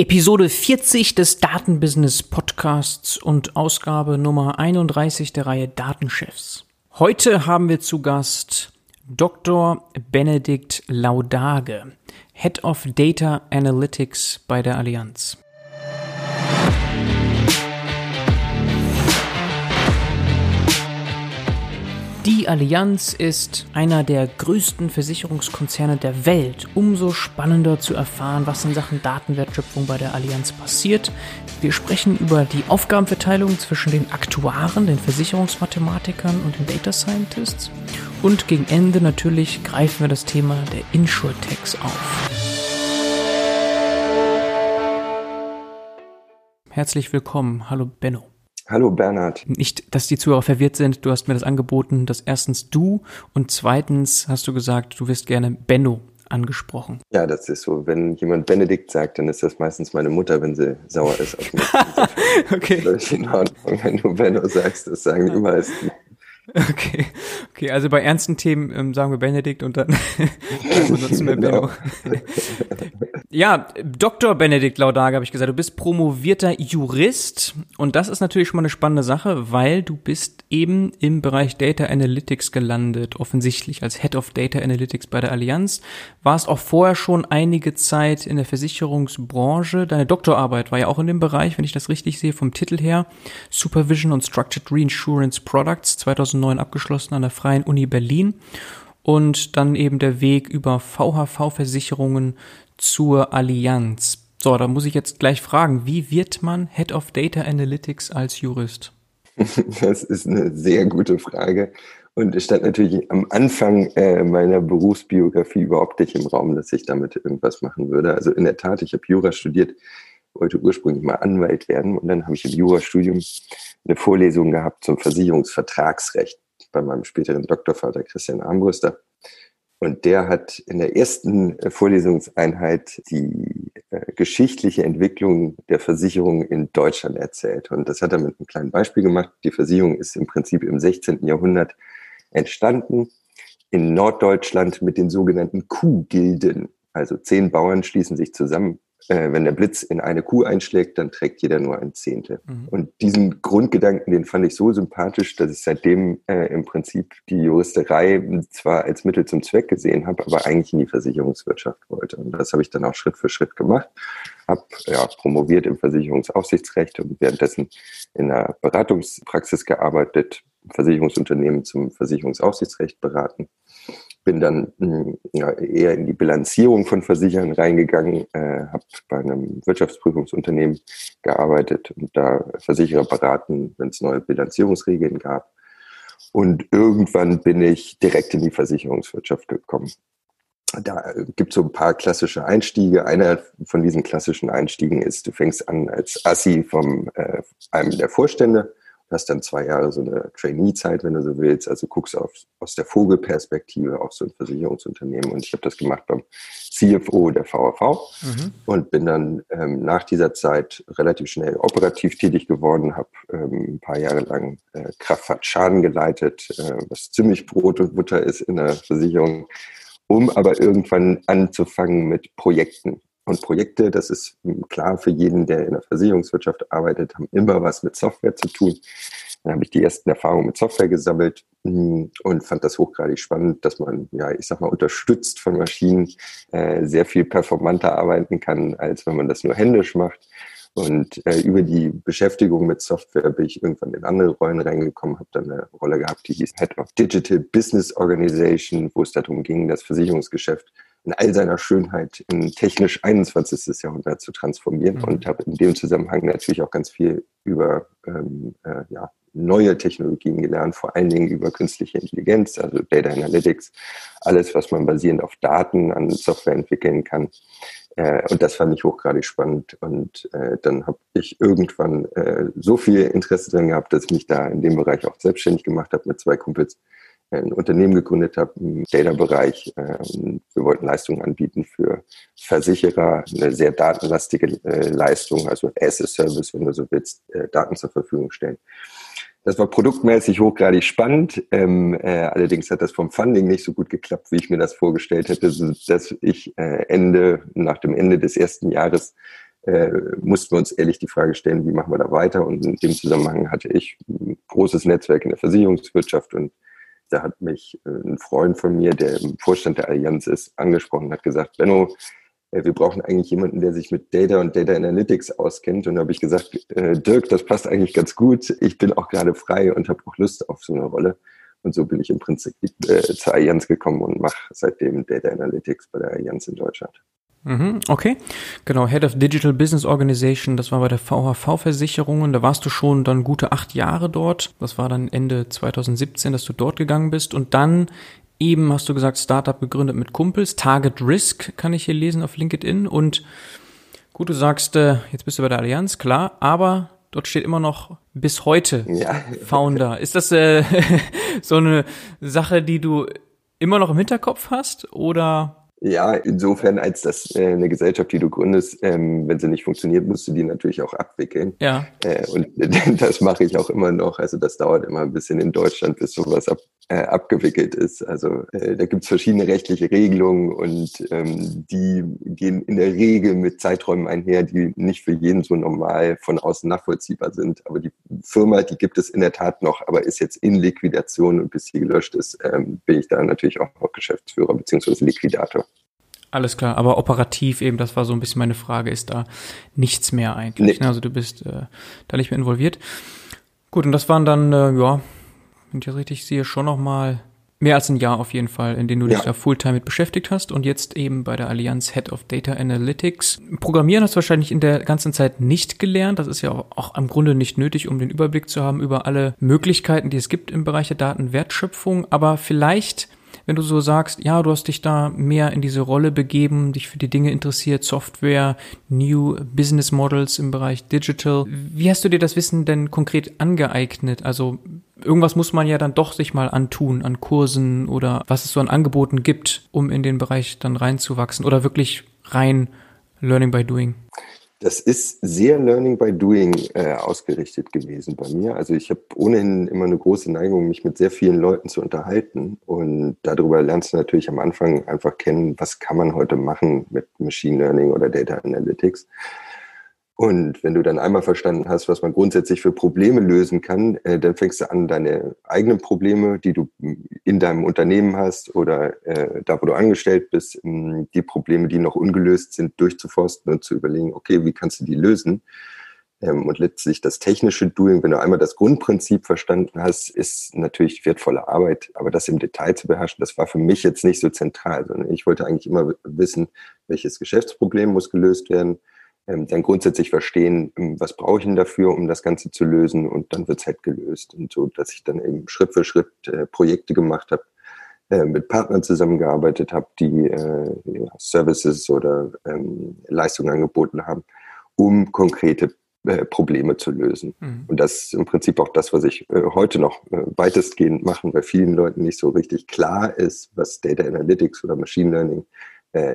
Episode 40 des Datenbusiness Podcasts und Ausgabe Nummer 31 der Reihe Datenchefs. Heute haben wir zu Gast Dr. Benedikt Laudage, Head of Data Analytics bei der Allianz. Die Allianz ist einer der größten Versicherungskonzerne der Welt. Umso spannender zu erfahren, was in Sachen Datenwertschöpfung bei der Allianz passiert. Wir sprechen über die Aufgabenverteilung zwischen den Aktuaren, den Versicherungsmathematikern und den Data Scientists. Und gegen Ende natürlich greifen wir das Thema der Insurtechs auf. Herzlich willkommen. Hallo Benno. Hallo Bernhard. Nicht, dass die Zuhörer verwirrt sind. Du hast mir das angeboten, dass erstens du und zweitens hast du gesagt, du wirst gerne Benno angesprochen. Ja, das ist so. Wenn jemand Benedikt sagt, dann ist das meistens meine Mutter, wenn sie sauer ist auf mich. okay. In Ordnung. Wenn du Benno sagst, das sagen die meisten. Okay, okay, also bei ernsten Themen ähm, sagen wir Benedikt und dann benutzen wir genau. Benno. ja, Dr. Benedikt Laudage habe ich gesagt, du bist promovierter Jurist und das ist natürlich schon mal eine spannende Sache, weil du bist eben im Bereich Data Analytics gelandet, offensichtlich als Head of Data Analytics bei der Allianz. Warst auch vorher schon einige Zeit in der Versicherungsbranche. Deine Doktorarbeit war ja auch in dem Bereich, wenn ich das richtig sehe, vom Titel her. Supervision und Structured Reinsurance Products 2009 2009 abgeschlossen an der Freien Uni Berlin und dann eben der Weg über VHV-Versicherungen zur Allianz. So, da muss ich jetzt gleich fragen, wie wird man Head of Data Analytics als Jurist? Das ist eine sehr gute Frage. Und es stand natürlich am Anfang äh, meiner Berufsbiografie überhaupt nicht im Raum, dass ich damit irgendwas machen würde. Also in der Tat, ich habe Jura studiert, wollte ursprünglich mal Anwalt werden und dann habe ich im Jurastudium eine Vorlesung gehabt zum Versicherungsvertragsrecht bei meinem späteren Doktorvater Christian Armbrüster. Und der hat in der ersten äh, Vorlesungseinheit die äh, geschichtliche Entwicklung der Versicherung in Deutschland erzählt. Und das hat er mit einem kleinen Beispiel gemacht. Die Versicherung ist im Prinzip im 16. Jahrhundert entstanden in Norddeutschland mit den sogenannten Kuhgilden. Also zehn Bauern schließen sich zusammen äh, wenn der Blitz in eine Kuh einschlägt, dann trägt jeder nur ein Zehntel. Mhm. Und diesen Grundgedanken, den fand ich so sympathisch, dass ich seitdem äh, im Prinzip die Juristerei zwar als Mittel zum Zweck gesehen habe, aber eigentlich in die Versicherungswirtschaft wollte. Und das habe ich dann auch Schritt für Schritt gemacht. Habe ja, promoviert im Versicherungsaufsichtsrecht und währenddessen in einer Beratungspraxis gearbeitet, Versicherungsunternehmen zum Versicherungsaufsichtsrecht beraten bin dann hm, ja, eher in die Bilanzierung von Versichern reingegangen, äh, habe bei einem Wirtschaftsprüfungsunternehmen gearbeitet und da Versicherer beraten, wenn es neue Bilanzierungsregeln gab. Und irgendwann bin ich direkt in die Versicherungswirtschaft gekommen. Da gibt es so ein paar klassische Einstiege. Einer von diesen klassischen Einstiegen ist, du fängst an als Assi von äh, einem der Vorstände hast dann zwei Jahre so eine Trainee-Zeit, wenn du so willst. Also guckst auf, aus der Vogelperspektive auf so ein Versicherungsunternehmen. Und ich habe das gemacht beim CFO der VAV mhm. und bin dann ähm, nach dieser Zeit relativ schnell operativ tätig geworden, habe ähm, ein paar Jahre lang äh, Kraftfahrtschaden geleitet, äh, was ziemlich Brot und Butter ist in der Versicherung, um aber irgendwann anzufangen mit Projekten. Und Projekte, das ist klar für jeden, der in der Versicherungswirtschaft arbeitet, haben immer was mit Software zu tun. Dann habe ich die ersten Erfahrungen mit Software gesammelt hm, und fand das hochgradig spannend, dass man, ja, ich sag mal, unterstützt von Maschinen äh, sehr viel performanter arbeiten kann, als wenn man das nur händisch macht. Und äh, über die Beschäftigung mit Software bin ich irgendwann in andere Rollen reingekommen, habe dann eine Rolle gehabt, die hieß Head of Digital Business Organization, wo es darum ging, das Versicherungsgeschäft in all seiner Schönheit in technisch 21. Jahrhundert zu transformieren mhm. und habe in dem Zusammenhang natürlich auch ganz viel über ähm, äh, ja, neue Technologien gelernt, vor allen Dingen über künstliche Intelligenz, also Data Analytics, alles, was man basierend auf Daten an Software entwickeln kann. Äh, und das fand ich hochgradig spannend. Und äh, dann habe ich irgendwann äh, so viel Interesse drin gehabt, dass ich mich da in dem Bereich auch selbstständig gemacht habe mit zwei Kumpels ein Unternehmen gegründet habe im Data-Bereich. Ähm, wir wollten Leistungen anbieten für Versicherer, eine sehr datenlastige äh, Leistung, also as a Service, wenn du so willst, äh, Daten zur Verfügung stellen. Das war produktmäßig hochgradig spannend. Ähm, äh, allerdings hat das vom Funding nicht so gut geklappt, wie ich mir das vorgestellt hätte, dass ich äh, Ende, nach dem Ende des ersten Jahres äh, mussten wir uns ehrlich die Frage stellen, wie machen wir da weiter? Und in dem Zusammenhang hatte ich ein großes Netzwerk in der Versicherungswirtschaft und da hat mich äh, ein Freund von mir, der im Vorstand der Allianz ist, angesprochen und hat gesagt, Benno, äh, wir brauchen eigentlich jemanden, der sich mit Data und Data Analytics auskennt. Und da habe ich gesagt, äh, Dirk, das passt eigentlich ganz gut. Ich bin auch gerade frei und habe auch Lust auf so eine Rolle. Und so bin ich im Prinzip äh, zur Allianz gekommen und mache seitdem Data Analytics bei der Allianz in Deutschland. Mhm, okay, genau, Head of Digital Business Organization, das war bei der VHV-Versicherungen, da warst du schon dann gute acht Jahre dort, das war dann Ende 2017, dass du dort gegangen bist. Und dann eben hast du gesagt, Startup gegründet mit Kumpels, Target Risk kann ich hier lesen auf LinkedIn. Und gut, du sagst, äh, jetzt bist du bei der Allianz, klar, aber dort steht immer noch bis heute ja. Founder. Ist das äh, so eine Sache, die du immer noch im Hinterkopf hast? Oder ja, insofern, als das äh, eine Gesellschaft, die du gründest, ähm, wenn sie nicht funktioniert, musst du die natürlich auch abwickeln. Ja. Äh, und das mache ich auch immer noch. Also das dauert immer ein bisschen in Deutschland, bis sowas ab, äh, abgewickelt ist. Also äh, da gibt's verschiedene rechtliche Regelungen und ähm, die gehen in der Regel mit Zeiträumen einher, die nicht für jeden so normal von außen nachvollziehbar sind. Aber die Firma, die gibt es in der Tat noch, aber ist jetzt in Liquidation und bis sie gelöscht ist, ähm, bin ich da natürlich auch noch Geschäftsführer beziehungsweise Liquidator. Alles klar, aber operativ eben, das war so ein bisschen meine Frage, ist da nichts mehr eigentlich. Nee. Ne? Also du bist äh, da nicht mehr involviert. Gut, und das waren dann, äh, ja, wenn ich das richtig sehe, schon nochmal mehr als ein Jahr auf jeden Fall, in dem du ja. dich da Fulltime mit beschäftigt hast und jetzt eben bei der Allianz Head of Data Analytics. Programmieren hast du wahrscheinlich in der ganzen Zeit nicht gelernt. Das ist ja auch, auch im Grunde nicht nötig, um den Überblick zu haben über alle Möglichkeiten, die es gibt im Bereich der Datenwertschöpfung. Aber vielleicht wenn du so sagst, ja, du hast dich da mehr in diese Rolle begeben, dich für die Dinge interessiert, Software, New Business Models im Bereich Digital. Wie hast du dir das Wissen denn konkret angeeignet? Also irgendwas muss man ja dann doch sich mal antun an Kursen oder was es so an Angeboten gibt, um in den Bereich dann reinzuwachsen oder wirklich rein Learning by Doing. Das ist sehr Learning by Doing äh, ausgerichtet gewesen bei mir. Also ich habe ohnehin immer eine große Neigung, mich mit sehr vielen Leuten zu unterhalten. Und darüber lernst du natürlich am Anfang einfach kennen, was kann man heute machen mit Machine Learning oder Data Analytics. Und wenn du dann einmal verstanden hast, was man grundsätzlich für Probleme lösen kann, äh, dann fängst du an, deine eigenen Probleme, die du in deinem Unternehmen hast oder äh, da, wo du angestellt bist, ähm, die Probleme, die noch ungelöst sind, durchzuforsten und zu überlegen, okay, wie kannst du die lösen? Ähm, und letztlich das technische Doing, wenn du einmal das Grundprinzip verstanden hast, ist natürlich wertvolle Arbeit, aber das im Detail zu beherrschen, das war für mich jetzt nicht so zentral, sondern ich wollte eigentlich immer wissen, welches Geschäftsproblem muss gelöst werden dann grundsätzlich verstehen, ähm, was brauche ich denn dafür, um das Ganze zu lösen und dann wird es halt gelöst. Und so, dass ich dann eben Schritt für Schritt äh, Projekte gemacht habe, äh, mit Partnern zusammengearbeitet habe, die äh, Services oder ähm, Leistungen angeboten haben, um konkrete äh, Probleme zu lösen. Mhm. Und das ist im Prinzip auch das, was ich äh, heute noch weitestgehend mache, weil vielen Leuten nicht so richtig klar ist, was Data Analytics oder Machine Learning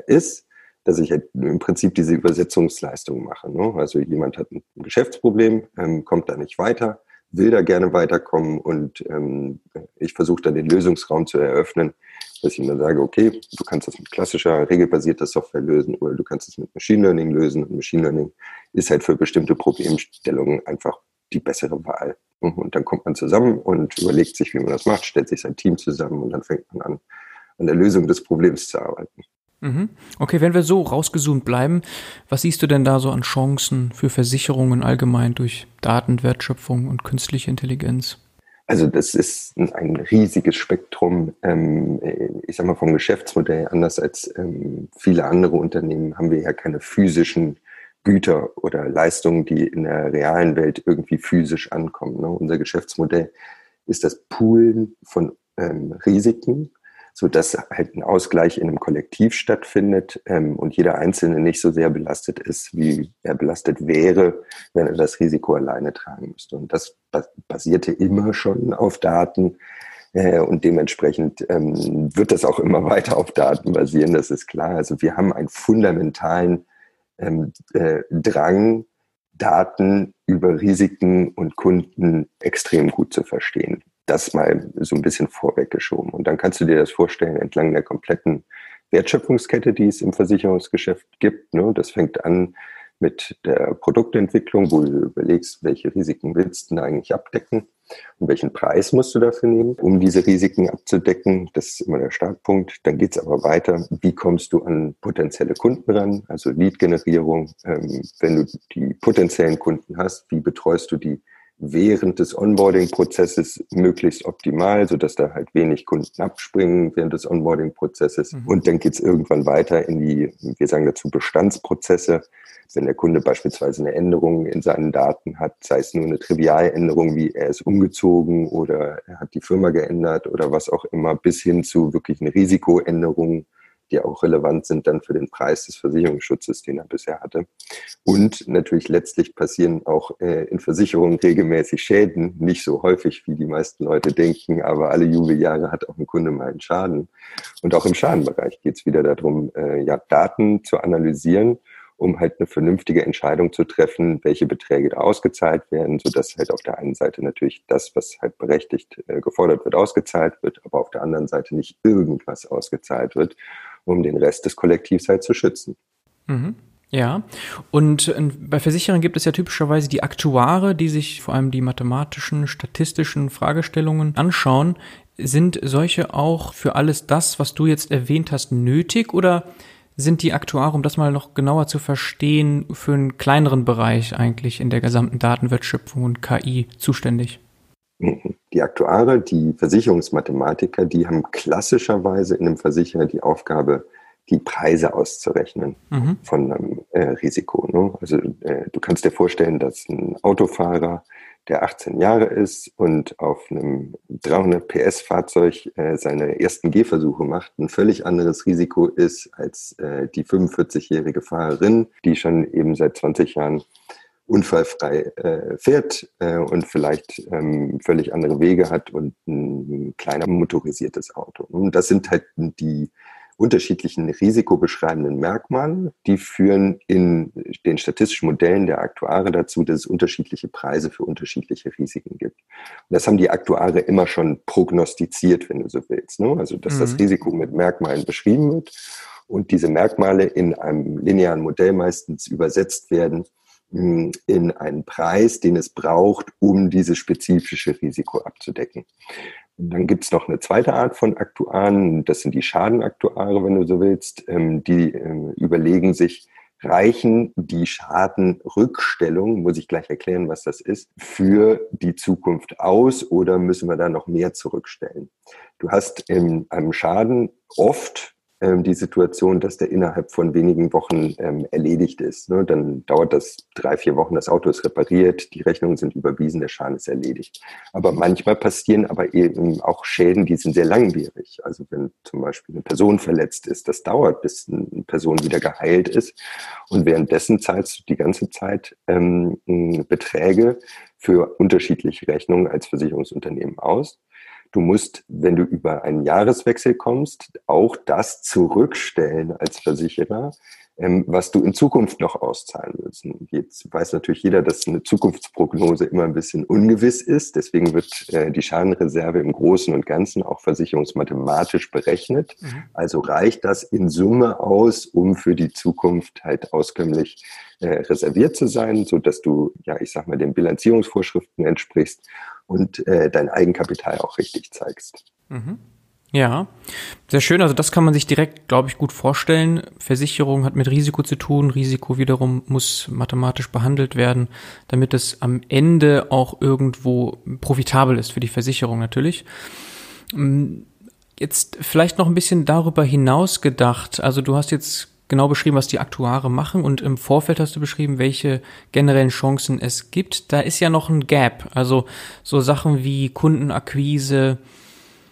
ist dass ich halt im Prinzip diese Übersetzungsleistung mache. Ne? Also jemand hat ein Geschäftsproblem, ähm, kommt da nicht weiter, will da gerne weiterkommen und ähm, ich versuche dann den Lösungsraum zu eröffnen, dass ich mir sage, okay, du kannst das mit klassischer, regelbasierter Software lösen oder du kannst es mit Machine Learning lösen. Und Machine Learning ist halt für bestimmte Problemstellungen einfach die bessere Wahl. Und dann kommt man zusammen und überlegt sich, wie man das macht, stellt sich sein Team zusammen und dann fängt man an, an der Lösung des Problems zu arbeiten. Mhm. Okay, wenn wir so rausgezoomt bleiben, was siehst du denn da so an Chancen für Versicherungen allgemein durch Datenwertschöpfung und künstliche Intelligenz? Also das ist ein riesiges Spektrum. Ähm, ich sage mal vom Geschäftsmodell anders als ähm, viele andere Unternehmen haben wir ja keine physischen Güter oder Leistungen, die in der realen Welt irgendwie physisch ankommen. Ne? Unser Geschäftsmodell ist das Poolen von ähm, Risiken so dass halt ein Ausgleich in einem Kollektiv stattfindet ähm, und jeder Einzelne nicht so sehr belastet ist, wie er belastet wäre, wenn er das Risiko alleine tragen müsste. Und das basierte immer schon auf Daten. Äh, und dementsprechend ähm, wird das auch immer weiter auf Daten basieren, das ist klar. Also wir haben einen fundamentalen ähm, äh, Drang, Daten über Risiken und Kunden extrem gut zu verstehen das mal so ein bisschen vorweggeschoben. Und dann kannst du dir das vorstellen entlang der kompletten Wertschöpfungskette, die es im Versicherungsgeschäft gibt. Ne? Das fängt an mit der Produktentwicklung, wo du überlegst, welche Risiken willst du eigentlich abdecken und welchen Preis musst du dafür nehmen, um diese Risiken abzudecken. Das ist immer der Startpunkt. Dann geht es aber weiter. Wie kommst du an potenzielle Kunden ran? Also Lead-Generierung. Ähm, wenn du die potenziellen Kunden hast, wie betreust du die während des Onboarding-Prozesses möglichst optimal, sodass da halt wenig Kunden abspringen während des Onboarding-Prozesses. Mhm. Und dann geht's irgendwann weiter in die, wir sagen dazu, Bestandsprozesse. Wenn der Kunde beispielsweise eine Änderung in seinen Daten hat, sei es nur eine triviale Änderung, wie er ist umgezogen oder er hat die Firma geändert oder was auch immer, bis hin zu wirklich eine Risikoänderung, die auch relevant sind dann für den Preis des Versicherungsschutzes, den er bisher hatte. Und natürlich letztlich passieren auch äh, in Versicherungen regelmäßig Schäden, nicht so häufig, wie die meisten Leute denken, aber alle Jubeljahre hat auch ein Kunde mal einen Schaden. Und auch im Schadenbereich geht es wieder darum, äh, ja, Daten zu analysieren um halt eine vernünftige Entscheidung zu treffen, welche Beträge da ausgezahlt werden, sodass halt auf der einen Seite natürlich das, was halt berechtigt äh, gefordert wird, ausgezahlt wird, aber auf der anderen Seite nicht irgendwas ausgezahlt wird, um den Rest des Kollektivs halt zu schützen. Mhm. Ja, und äh, bei Versicherern gibt es ja typischerweise die Aktuare, die sich vor allem die mathematischen, statistischen Fragestellungen anschauen. Sind solche auch für alles das, was du jetzt erwähnt hast, nötig oder sind die Aktuare, um das mal noch genauer zu verstehen, für einen kleineren Bereich eigentlich in der gesamten Datenwertschöpfung und KI zuständig? Die Aktuare, die Versicherungsmathematiker, die haben klassischerweise in einem Versicherer die Aufgabe, die Preise auszurechnen mhm. von einem äh, Risiko. Ne? Also äh, du kannst dir vorstellen, dass ein Autofahrer der 18 Jahre ist und auf einem 300 PS Fahrzeug äh, seine ersten Gehversuche macht, ein völlig anderes Risiko ist als äh, die 45-jährige Fahrerin, die schon eben seit 20 Jahren unfallfrei äh, fährt äh, und vielleicht ähm, völlig andere Wege hat und ein kleiner motorisiertes Auto. Und das sind halt die unterschiedlichen risikobeschreibenden Merkmale, die führen in den statistischen Modellen der Aktuare dazu, dass es unterschiedliche Preise für unterschiedliche Risiken gibt. Und das haben die Aktuare immer schon prognostiziert, wenn du so willst. Ne? Also, dass mhm. das Risiko mit Merkmalen beschrieben wird und diese Merkmale in einem linearen Modell meistens übersetzt werden in einen Preis, den es braucht, um dieses spezifische Risiko abzudecken. Dann gibt es noch eine zweite Art von Aktuaren, das sind die Schadenaktuare, wenn du so willst. Ähm, die ähm, überlegen sich, reichen die Schadenrückstellung, muss ich gleich erklären, was das ist, für die Zukunft aus oder müssen wir da noch mehr zurückstellen? Du hast in einem Schaden oft die Situation, dass der innerhalb von wenigen Wochen ähm, erledigt ist. Ne? Dann dauert das drei, vier Wochen, das Auto ist repariert, die Rechnungen sind überwiesen, der Schaden ist erledigt. Aber manchmal passieren aber eben auch Schäden, die sind sehr langwierig. Also wenn zum Beispiel eine Person verletzt ist, das dauert, bis eine Person wieder geheilt ist. Und währenddessen zahlst du die ganze Zeit ähm, Beträge für unterschiedliche Rechnungen als Versicherungsunternehmen aus. Du musst, wenn du über einen Jahreswechsel kommst, auch das zurückstellen als Versicherer, was du in Zukunft noch auszahlen willst. Jetzt weiß natürlich jeder, dass eine Zukunftsprognose immer ein bisschen ungewiss ist. Deswegen wird äh, die Schadenreserve im Großen und Ganzen auch versicherungsmathematisch berechnet. Mhm. Also reicht das in Summe aus, um für die Zukunft halt auskömmlich äh, reserviert zu sein, so dass du, ja, ich sag mal, den Bilanzierungsvorschriften entsprichst und äh, dein Eigenkapital auch richtig zeigst. Mhm. Ja, sehr schön. Also das kann man sich direkt, glaube ich, gut vorstellen. Versicherung hat mit Risiko zu tun. Risiko wiederum muss mathematisch behandelt werden, damit es am Ende auch irgendwo profitabel ist für die Versicherung natürlich. Mm, jetzt vielleicht noch ein bisschen darüber hinaus gedacht. Also du hast jetzt genau beschrieben, was die Aktuare machen und im Vorfeld hast du beschrieben, welche generellen Chancen es gibt. Da ist ja noch ein Gap. Also so Sachen wie Kundenakquise,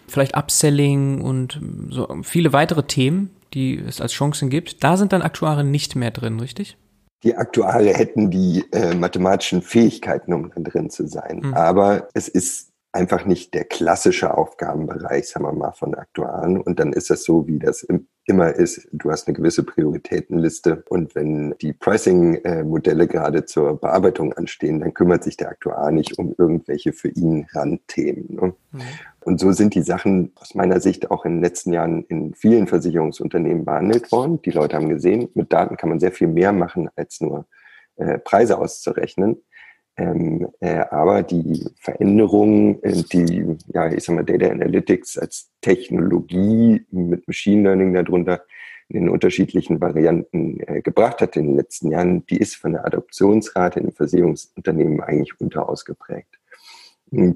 vielleicht Upselling und so viele weitere Themen, die es als Chancen gibt. Da sind dann Aktuare nicht mehr drin, richtig? Die Aktuare hätten die äh, mathematischen Fähigkeiten, um drin zu sein. Mhm. Aber es ist einfach nicht der klassische Aufgabenbereich, sagen wir mal, von Aktuaren. Und dann ist das so, wie das im immer ist, du hast eine gewisse Prioritätenliste und wenn die Pricing-Modelle gerade zur Bearbeitung anstehen, dann kümmert sich der Aktuar nicht um irgendwelche für ihn Randthemen. Ne? Mhm. Und so sind die Sachen aus meiner Sicht auch in den letzten Jahren in vielen Versicherungsunternehmen behandelt worden. Die Leute haben gesehen, mit Daten kann man sehr viel mehr machen als nur äh, Preise auszurechnen. Ähm, äh, aber die Veränderungen, äh, die, ja, ich sag mal, Data Analytics als Technologie mit Machine Learning darunter in den unterschiedlichen Varianten äh, gebracht hat in den letzten Jahren, die ist von der Adoptionsrate in den Versicherungsunternehmen eigentlich unterausgeprägt.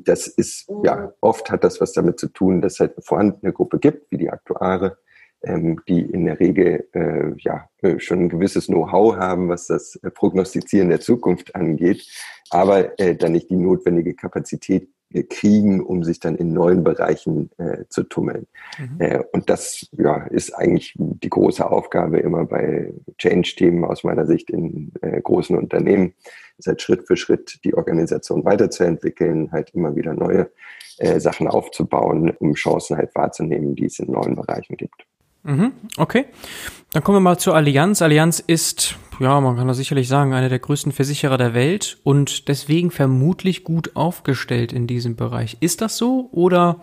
Das ist, ja, oft hat das was damit zu tun, dass es halt eine vorhandene Gruppe gibt, wie die Aktuare, ähm, die in der Regel äh, ja äh, schon ein gewisses Know-how haben, was das äh, Prognostizieren der Zukunft angeht, aber äh, dann nicht die notwendige Kapazität kriegen, um sich dann in neuen Bereichen äh, zu tummeln. Mhm. Äh, und das ja, ist eigentlich die große Aufgabe immer bei Change-Themen aus meiner Sicht in äh, großen Unternehmen, ist halt Schritt für Schritt die Organisation weiterzuentwickeln, halt immer wieder neue äh, Sachen aufzubauen, um Chancen halt wahrzunehmen, die es in neuen Bereichen gibt. Mhm, okay. Dann kommen wir mal zur Allianz. Allianz ist, ja, man kann das sicherlich sagen, einer der größten Versicherer der Welt und deswegen vermutlich gut aufgestellt in diesem Bereich. Ist das so oder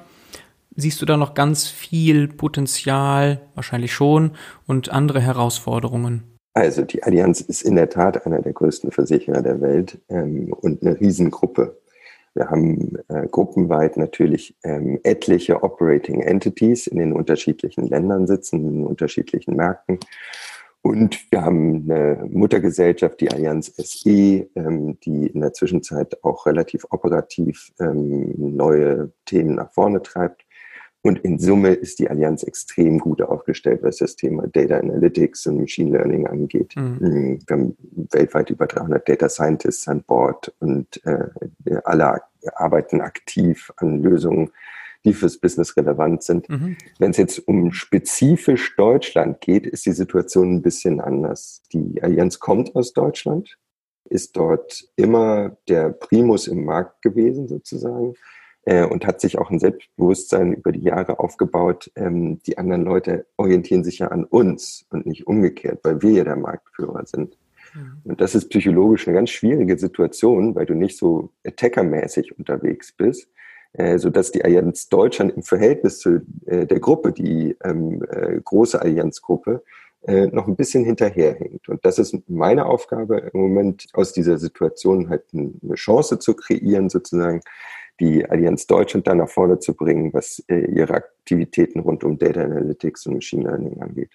siehst du da noch ganz viel Potenzial, wahrscheinlich schon, und andere Herausforderungen? Also die Allianz ist in der Tat einer der größten Versicherer der Welt ähm, und eine Riesengruppe. Wir haben äh, gruppenweit natürlich ähm, etliche Operating Entities in den unterschiedlichen Ländern sitzen, in den unterschiedlichen Märkten. Und wir haben eine Muttergesellschaft, die Allianz SE, ähm, die in der Zwischenzeit auch relativ operativ ähm, neue Themen nach vorne treibt. Und in Summe ist die Allianz extrem gut aufgestellt, was das Thema Data Analytics und Machine Learning angeht. Mhm. mhm. Wir haben weltweit über 300 Data Scientists an Bord und äh, alle arbeiten aktiv an Lösungen, die fürs Business relevant sind. Mhm. Wenn es jetzt um spezifisch Deutschland geht, ist die Situation ein bisschen anders. Die Allianz kommt aus Deutschland, ist dort immer der Primus im Markt gewesen sozusagen äh, und hat sich auch ein Selbstbewusstsein über die Jahre aufgebaut. Ähm, die anderen Leute orientieren sich ja an uns und nicht umgekehrt, weil wir ja der Marktführer sind. Mhm. Und das ist psychologisch eine ganz schwierige Situation, weil du nicht so attackermäßig unterwegs bist, äh, so dass die Allianz Deutschland im Verhältnis zu äh, der Gruppe, die ähm, äh, große Allianzgruppe, noch ein bisschen hinterherhängt. Und das ist meine Aufgabe im Moment, aus dieser Situation halt eine Chance zu kreieren, sozusagen, die Allianz Deutschland da nach vorne zu bringen, was ihre Aktivitäten rund um Data Analytics und Machine Learning angeht.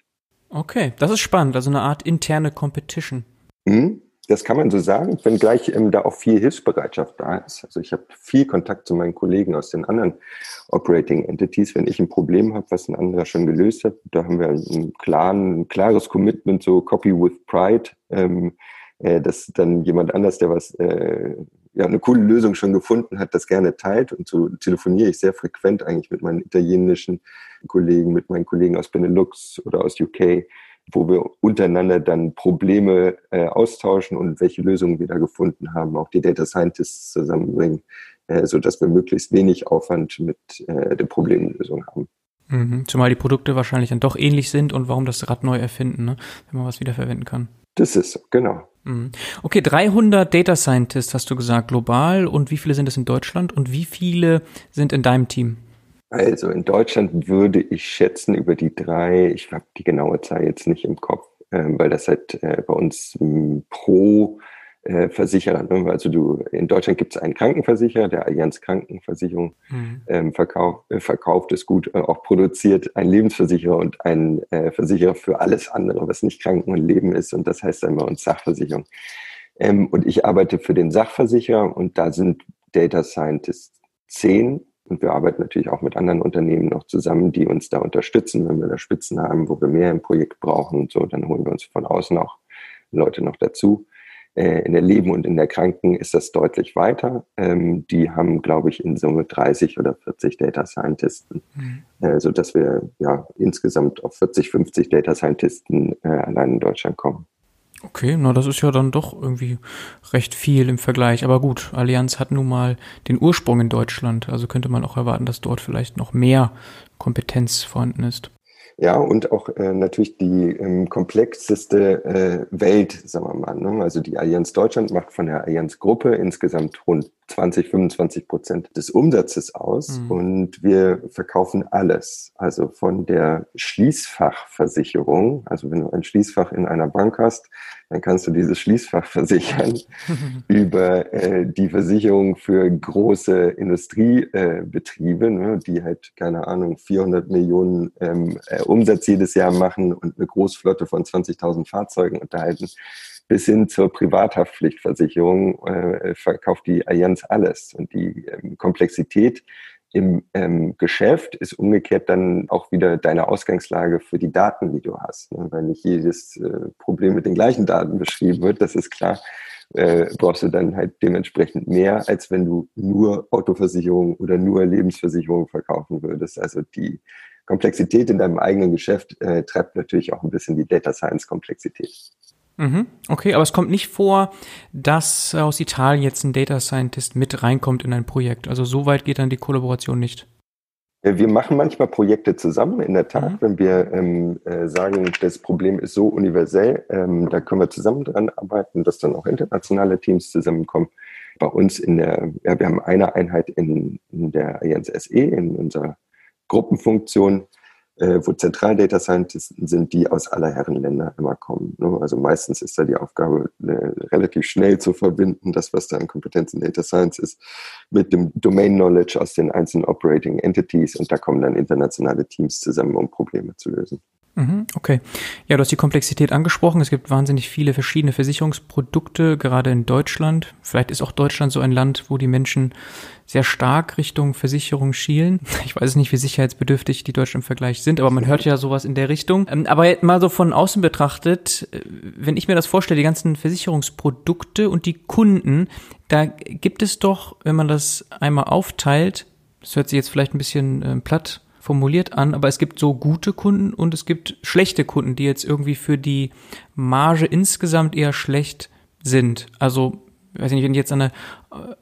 Okay, das ist spannend, also eine Art interne Competition. Mhm, das kann man so sagen, wenngleich ähm, da auch viel Hilfsbereitschaft da ist. Also ich habe viel Kontakt zu meinen Kollegen aus den anderen Operating Entities. Wenn ich ein Problem habe, was ein anderer schon gelöst hat, da haben wir ein, klaren, ein klares Commitment, so Copy with Pride, ähm, äh, dass dann jemand anders, der was äh, ja, eine coole Lösung schon gefunden hat, das gerne teilt. Und so telefoniere ich sehr frequent eigentlich mit meinen italienischen Kollegen, mit meinen Kollegen aus Benelux oder aus UK, wo wir untereinander dann Probleme äh, austauschen und welche Lösungen wir da gefunden haben, auch die Data Scientists zusammenbringen, äh, so dass wir möglichst wenig Aufwand mit äh, der Problemlösung haben. Mhm. Zumal die Produkte wahrscheinlich dann doch ähnlich sind und warum das Rad neu erfinden, ne? wenn man was wiederverwenden kann. Das ist so, genau. Mhm. Okay, 300 Data Scientists hast du gesagt, global. Und wie viele sind es in Deutschland und wie viele sind in deinem Team? Also in Deutschland würde ich schätzen über die drei, ich habe die genaue Zahl jetzt nicht im Kopf, äh, weil das halt äh, bei uns m, pro äh, Versicherer. Ne? Also du, in Deutschland gibt es einen Krankenversicherer, der Allianz Krankenversicherung mhm. ähm, verkauf, äh, verkauft es gut, äh, auch produziert ein Lebensversicherer und ein äh, Versicherer für alles andere, was nicht Kranken und Leben ist. Und das heißt dann bei uns Sachversicherung. Ähm, und ich arbeite für den Sachversicherer und da sind Data Scientists zehn und wir arbeiten natürlich auch mit anderen Unternehmen noch zusammen, die uns da unterstützen, wenn wir da Spitzen haben, wo wir mehr im Projekt brauchen und so, dann holen wir uns von außen auch Leute noch dazu. Äh, in der Leben und in der Kranken ist das deutlich weiter. Ähm, die haben, glaube ich, in Summe 30 oder 40 Data Scientisten, mhm. äh, so dass wir ja insgesamt auf 40, 50 Data Scientisten äh, allein in Deutschland kommen. Okay, na das ist ja dann doch irgendwie recht viel im Vergleich. Aber gut, Allianz hat nun mal den Ursprung in Deutschland, also könnte man auch erwarten, dass dort vielleicht noch mehr Kompetenz vorhanden ist. Ja, und auch äh, natürlich die ähm, komplexeste äh, Welt, sagen wir mal. Ne? Also die Allianz Deutschland macht von der Allianz Gruppe insgesamt rund 20, 25 Prozent des Umsatzes aus mhm. und wir verkaufen alles. Also von der Schließfachversicherung, also wenn du ein Schließfach in einer Bank hast, dann kannst du dieses Schließfach versichern über äh, die Versicherung für große Industriebetriebe, äh, ne, die halt, keine Ahnung, 400 Millionen ähm, äh, Umsatz jedes Jahr machen und eine Großflotte von 20.000 Fahrzeugen unterhalten bis hin zur Privathaftpflichtversicherung äh, verkauft die Allianz alles. Und die ähm, Komplexität im ähm, Geschäft ist umgekehrt dann auch wieder deine Ausgangslage für die Daten, die du hast. Ne? Weil nicht jedes äh, Problem mit den gleichen Daten beschrieben wird, das ist klar, äh, brauchst du dann halt dementsprechend mehr, als wenn du nur Autoversicherung oder nur Lebensversicherung verkaufen würdest. Also die Komplexität in deinem eigenen Geschäft äh, treibt natürlich auch ein bisschen die Data Science Komplexität. Mhm. Okay, aber es kommt nicht vor, dass aus Italien jetzt ein Data Scientist mit reinkommt in ein Projekt. Also so weit geht dann die Kollaboration nicht. Wir machen manchmal Projekte zusammen, in der Tat, mhm. wenn wir ähm, äh, sagen, das Problem ist so universell, ähm, da können wir zusammen dran arbeiten, dass dann auch internationale Teams zusammenkommen. Bei uns in der, ja, wir haben eine Einheit in, in der Allianz SE, in unserer Gruppenfunktion, äh, wo Zentral-Data Scientisten sind, die aus aller Herren Länder immer kommen. Ne? Also meistens ist da die Aufgabe, äh, relativ schnell zu verbinden, das, was da an Kompetenzen Data Science ist, mit dem Domain Knowledge aus den einzelnen Operating Entities und da kommen dann internationale Teams zusammen, um Probleme zu lösen. Mhm, okay. Ja, du hast die Komplexität angesprochen. Es gibt wahnsinnig viele verschiedene Versicherungsprodukte, gerade in Deutschland. Vielleicht ist auch Deutschland so ein Land, wo die Menschen sehr stark Richtung Versicherung schielen. Ich weiß nicht, wie sicherheitsbedürftig die Deutschen im Vergleich sind, aber man hört ja sowas in der Richtung. Ähm, aber mal so von außen betrachtet, äh, wenn ich mir das vorstelle, die ganzen Versicherungsprodukte und die Kunden, da gibt es doch, wenn man das einmal aufteilt, das hört sich jetzt vielleicht ein bisschen äh, platt formuliert an, aber es gibt so gute Kunden und es gibt schlechte Kunden, die jetzt irgendwie für die Marge insgesamt eher schlecht sind. Also, weiß nicht, wenn ich jetzt an eine,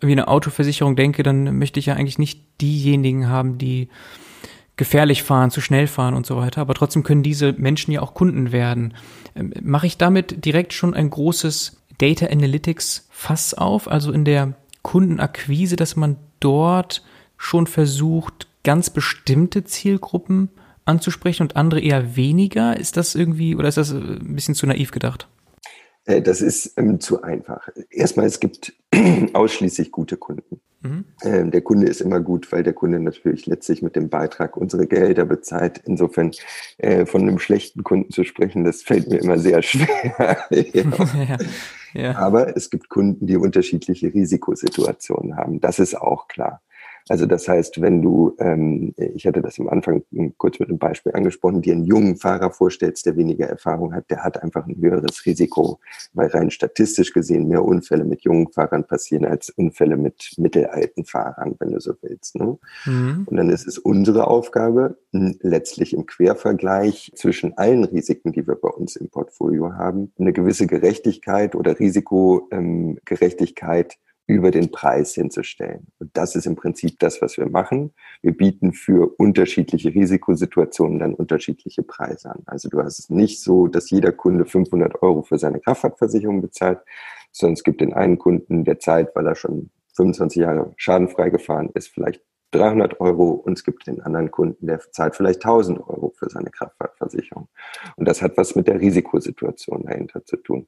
wie eine Autoversicherung denke, dann möchte ich ja eigentlich nicht diejenigen haben, die gefährlich fahren, zu schnell fahren und so weiter. Aber trotzdem können diese Menschen ja auch Kunden werden. Ähm, mache ich damit direkt schon ein großes Data Analytics Fass auf, also in der Kundenakquise, dass man dort schon versucht, ganz bestimmte Zielgruppen anzusprechen und andere eher weniger? Ist das irgendwie oder ist das äh, ein bisschen zu naiv gedacht? Äh, das ist ähm, zu einfach. Erstmal, es gibt ausschließlich gute Kunden. Mhm. Ähm, der Kunde ist immer gut, weil der Kunde natürlich letztlich mit dem Beitrag unsere Gehälter bezahlt. Insofern äh, von einem schlechten Kunden zu sprechen, das fällt mir immer sehr schwer. ja. Ja. Aber es gibt Kunden, die unterschiedliche Risikosituationen haben. Das ist auch klar. Also das heißt, wenn du, ähm, ich hatte das am Anfang kurz mit einem Beispiel angesprochen, dir einen jungen Fahrer vorstellst, der weniger Erfahrung hat, der hat einfach ein höheres Risiko, weil rein statistisch gesehen mehr Unfälle mit jungen Fahrern passieren als Unfälle mit mittelalten Fahrern, wenn du so willst. Ne? Mhm. Und dann ist es unsere Aufgabe, letztlich im Quervergleich zwischen allen Risiken, die wir bei uns im Portfolio haben, eine gewisse Gerechtigkeit oder Risikogerechtigkeit über den Preis hinzustellen. Und das ist im Prinzip das, was wir machen. Wir bieten für unterschiedliche Risikosituationen dann unterschiedliche Preise an. Also du hast es nicht so, dass jeder Kunde 500 Euro für seine Kraftfahrtversicherung bezahlt, sondern es gibt den einen Kunden, der Zeit, weil er schon 25 Jahre schadenfrei gefahren ist, vielleicht 300 Euro und es gibt den anderen Kunden, der zahlt vielleicht 1000 Euro für seine Kraftfahrtversicherung. Und das hat was mit der Risikosituation dahinter zu tun.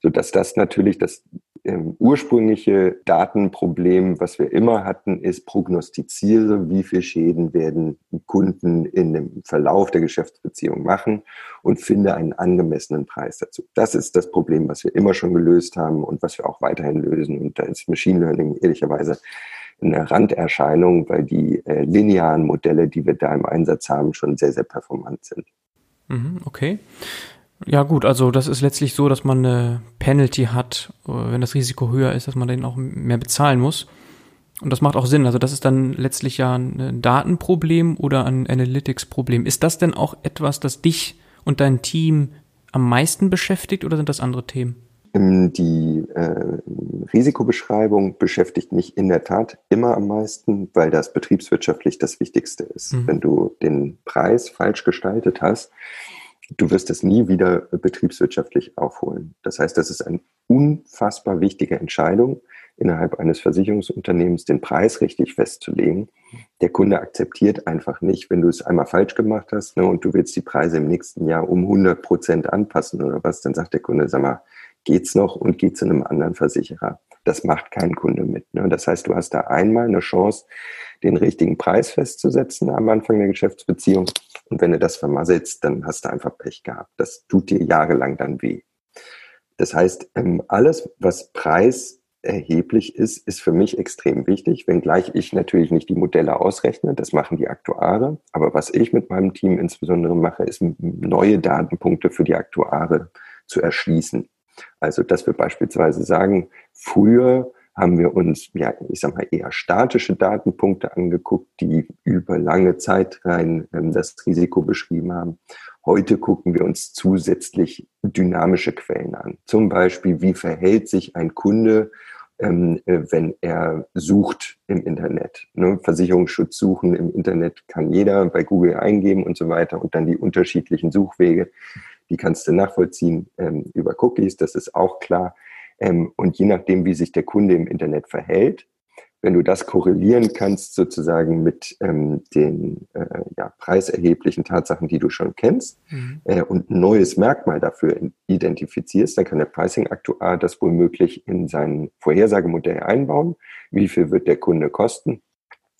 Sodass das natürlich das ähm, ursprüngliche Datenproblem, was wir immer hatten, ist prognostiziere, wie viel Schäden werden Kunden in dem Verlauf der Geschäftsbeziehung machen und finde einen angemessenen Preis dazu. Das ist das Problem, was wir immer schon gelöst haben und was wir auch weiterhin lösen. Und da ist Machine Learning ehrlicherweise eine Randerscheinung, weil die äh, linearen Modelle, die wir da im Einsatz haben, schon sehr, sehr performant sind. Mhm, okay. Ja gut, also das ist letztlich so, dass man eine Penalty hat, äh, wenn das Risiko höher ist, dass man dann auch mehr bezahlen muss. Und das macht auch Sinn. Also das ist dann letztlich ja ein Datenproblem oder ein Analytics-Problem. Ist das denn auch etwas, das dich und dein Team am meisten beschäftigt oder sind das andere Themen? Ähm, die äh, Risikobeschreibung beschäftigt mich in der Tat immer am meisten, weil das betriebswirtschaftlich das Wichtigste ist. Mhm. Wenn du den Preis falsch gestaltet hast, du wirst es nie wieder betriebswirtschaftlich aufholen. Das heißt, das ist eine unfassbar wichtige Entscheidung innerhalb eines Versicherungsunternehmens, den Preis richtig festzulegen. Der Kunde akzeptiert einfach nicht, wenn du es einmal falsch gemacht hast ne, und du willst die Preise im nächsten Jahr um 100 Prozent anpassen oder was, dann sagt der Kunde, sag mal, geht's noch und geht zu einem anderen Versicherer. Das macht kein Kunde mit. Ne? Das heißt, du hast da einmal eine Chance, den richtigen Preis festzusetzen am Anfang der Geschäftsbeziehung. Und wenn du das vermasselst, dann hast du einfach Pech gehabt. Das tut dir jahrelang dann weh. Das heißt, ähm, alles, was Preis erheblich ist, ist für mich extrem wichtig, wenngleich ich natürlich nicht die Modelle ausrechne, das machen die Aktuare. Aber was ich mit meinem Team insbesondere mache, ist neue Datenpunkte für die Aktuare zu erschließen. Also, dass wir beispielsweise sagen, früher haben wir uns, ja, ich sag mal, eher statische Datenpunkte angeguckt, die über lange Zeit rein ähm, das Risiko beschrieben haben. Heute gucken wir uns zusätzlich dynamische Quellen an. Zum Beispiel, wie verhält sich ein Kunde, ähm, äh, wenn er sucht im Internet. Ne? Versicherungsschutz suchen im Internet kann jeder bei Google eingeben und so weiter und dann die unterschiedlichen Suchwege, die kannst du nachvollziehen ähm, über Cookies, das ist auch klar. Ähm, und je nachdem, wie sich der Kunde im Internet verhält, wenn du das korrelieren kannst sozusagen mit ähm, den äh, ja, preiserheblichen Tatsachen, die du schon kennst mhm. äh, und ein neues Merkmal dafür identifizierst, dann kann der Pricing-Aktuar das womöglich in sein Vorhersagemodell einbauen. Wie viel wird der Kunde kosten?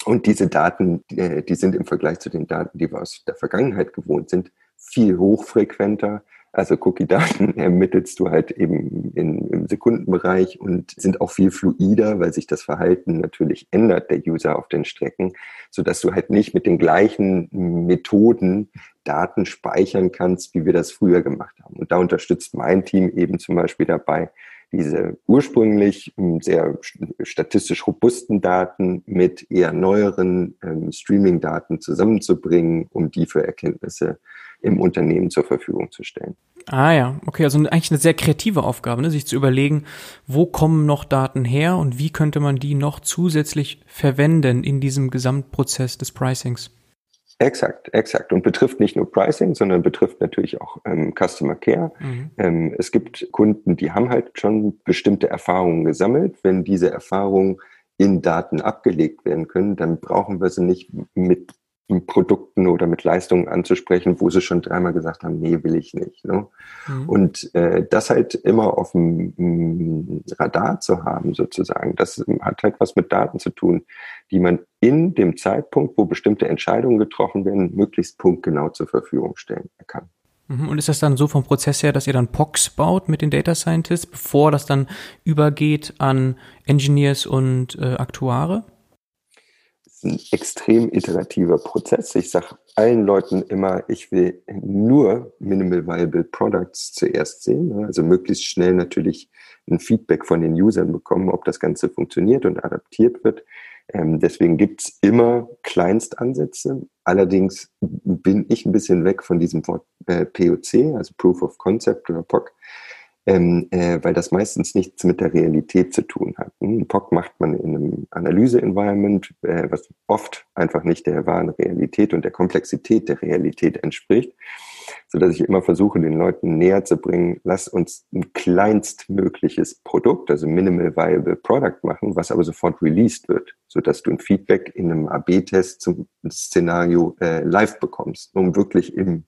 Und diese Daten, äh, die sind im Vergleich zu den Daten, die wir aus der Vergangenheit gewohnt sind, viel hochfrequenter, also Cookie-Daten ermittelst du halt eben in, im Sekundenbereich und sind auch viel fluider, weil sich das Verhalten natürlich ändert, der User auf den Strecken, so dass du halt nicht mit den gleichen Methoden Daten speichern kannst, wie wir das früher gemacht haben. Und da unterstützt mein Team eben zum Beispiel dabei, diese ursprünglich hm, sehr statistisch robusten Daten mit eher neueren ähm, Streaming-Daten zusammenzubringen, um die für Erkenntnisse im Unternehmen zur Verfügung zu stellen. Ah ja, okay, also eigentlich eine sehr kreative Aufgabe, ne? sich zu überlegen, wo kommen noch Daten her und wie könnte man die noch zusätzlich verwenden in diesem Gesamtprozess des Pricings. Exakt, exakt. Und betrifft nicht nur Pricing, sondern betrifft natürlich auch ähm, Customer Care. Mhm. Ähm, es gibt Kunden, die haben halt schon bestimmte Erfahrungen gesammelt. Wenn diese Erfahrungen in Daten abgelegt werden können, dann brauchen wir sie nicht mit Produkten oder mit Leistungen anzusprechen, wo sie schon dreimal gesagt haben, nee, will ich nicht. Ne? Mhm. Und äh, das halt immer auf dem Radar zu haben, sozusagen, das hat halt was mit Daten zu tun, die man in dem Zeitpunkt, wo bestimmte Entscheidungen getroffen werden, möglichst punktgenau zur Verfügung stellen kann. Mhm. Und ist das dann so vom Prozess her, dass ihr dann POCs baut mit den Data Scientists, bevor das dann übergeht an Engineers und äh, Aktuare? Ein extrem iterativer Prozess. Ich sage allen Leuten immer, ich will nur Minimal Viable Products zuerst sehen, ne? also möglichst schnell natürlich ein Feedback von den Usern bekommen, ob das Ganze funktioniert und adaptiert wird. Ähm, deswegen gibt's immer Kleinstansätze. Allerdings bin ich ein bisschen weg von diesem Wort äh, POC, also Proof of Concept oder POC, ähm, äh, weil das meistens nichts mit der Realität zu tun hat. Ein POC macht man in einem Analyse-Environment, äh, was oft einfach nicht der wahren Realität und der Komplexität der Realität entspricht, so dass ich immer versuche, den Leuten näher zu bringen, lass uns ein kleinstmögliches Produkt, also Minimal Viable Product machen, was aber sofort released wird, so dass du ein Feedback in einem AB-Test zum Szenario äh, live bekommst, um wirklich im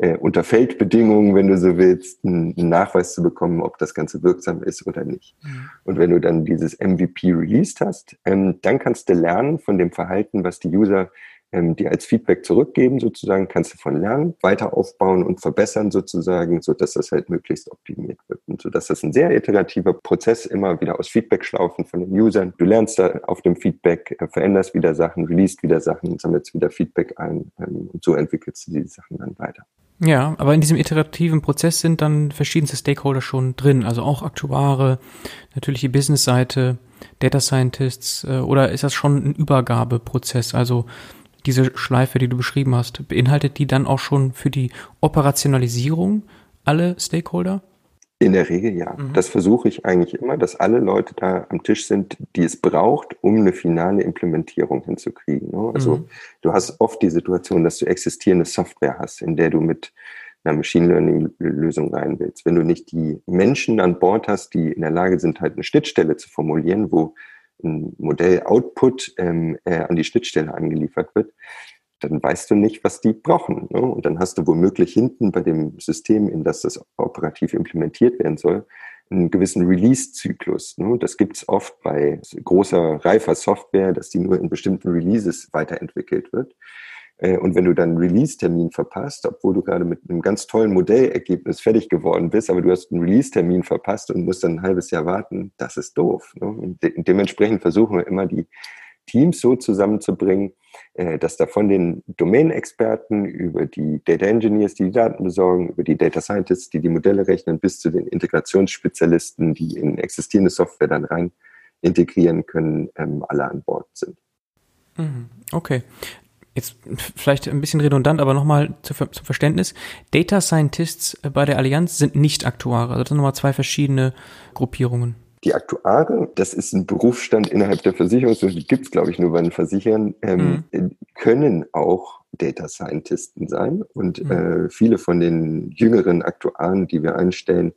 äh, unter Feldbedingungen, wenn du so willst, einen, Nachweis zu bekommen, ob das Ganze wirksam ist oder nicht. Mhm. Und wenn du dann dieses MVP released hast, ähm, dann kannst du lernen von dem Verhalten, was die User ähm, dir als Feedback zurückgeben, sozusagen, kannst du von lernen, weiter aufbauen und verbessern sozusagen, so dass das halt möglichst optimiert wird. Und so dass das ein sehr iterativer Prozess immer wieder aus Feedback-Schlaufen von den Usern. Du lernst da auf dem Feedback, äh, veränderst wieder Sachen, releast wieder Sachen, sammelst wieder Feedback ein ähm, und so entwickelst du die Sachen dann weiter. Ja, aber in diesem iterativen Prozess sind dann verschiedenste Stakeholder schon drin, also auch Aktuare, natürlich die Business-Seite, Data Scientists, äh, oder ist das schon ein Übergabeprozess? Also diese Schleife, die du beschrieben hast, beinhaltet die dann auch schon für die Operationalisierung alle Stakeholder? In der Regel ja. Mhm. Das versuche ich eigentlich immer, dass alle Leute da am Tisch sind, die es braucht, um eine finale Implementierung hinzukriegen. Ne? Also mhm. du hast oft die Situation, dass du existierende Software hast, in der du mit einer Machine Learning Lösung rein willst. Wenn du nicht die Menschen an Bord hast, die in der Lage sind, halt eine Schnittstelle zu formulieren, wo ein Modell-Output ähm, äh, an die Schnittstelle angeliefert wird, dann weißt du nicht, was die brauchen. Ne? Und dann hast du womöglich hinten bei dem System, in das das operativ implementiert werden soll, einen gewissen Release-Zyklus. Ne? Das gibt es oft bei großer, reifer Software, dass die nur in bestimmten Releases weiterentwickelt wird. Äh, und wenn du dann einen Release-Termin verpasst, obwohl du gerade mit einem ganz tollen Modellergebnis fertig geworden bist, aber du hast einen Release-Termin verpasst und musst dann ein halbes Jahr warten, das ist doof. Ne? De dementsprechend versuchen wir immer die Teams so zusammenzubringen, äh, dass da von den Domain-Experten über die Data Engineers, die die Daten besorgen, über die Data Scientists, die die Modelle rechnen, bis zu den Integrationsspezialisten, die in existierende Software dann rein integrieren können, ähm, alle an Bord sind. Mhm. Okay jetzt vielleicht ein bisschen redundant, aber nochmal zu, zum Verständnis. Data Scientists bei der Allianz sind nicht Aktuare. Also das sind nochmal zwei verschiedene Gruppierungen. Die Aktuare, das ist ein Berufsstand innerhalb der Versicherungswirtschaft, gibt es, glaube ich, nur bei den Versichern, ähm, mhm. können auch Data Scientisten sein. Und mhm. äh, viele von den jüngeren Aktuaren, die wir einstellen,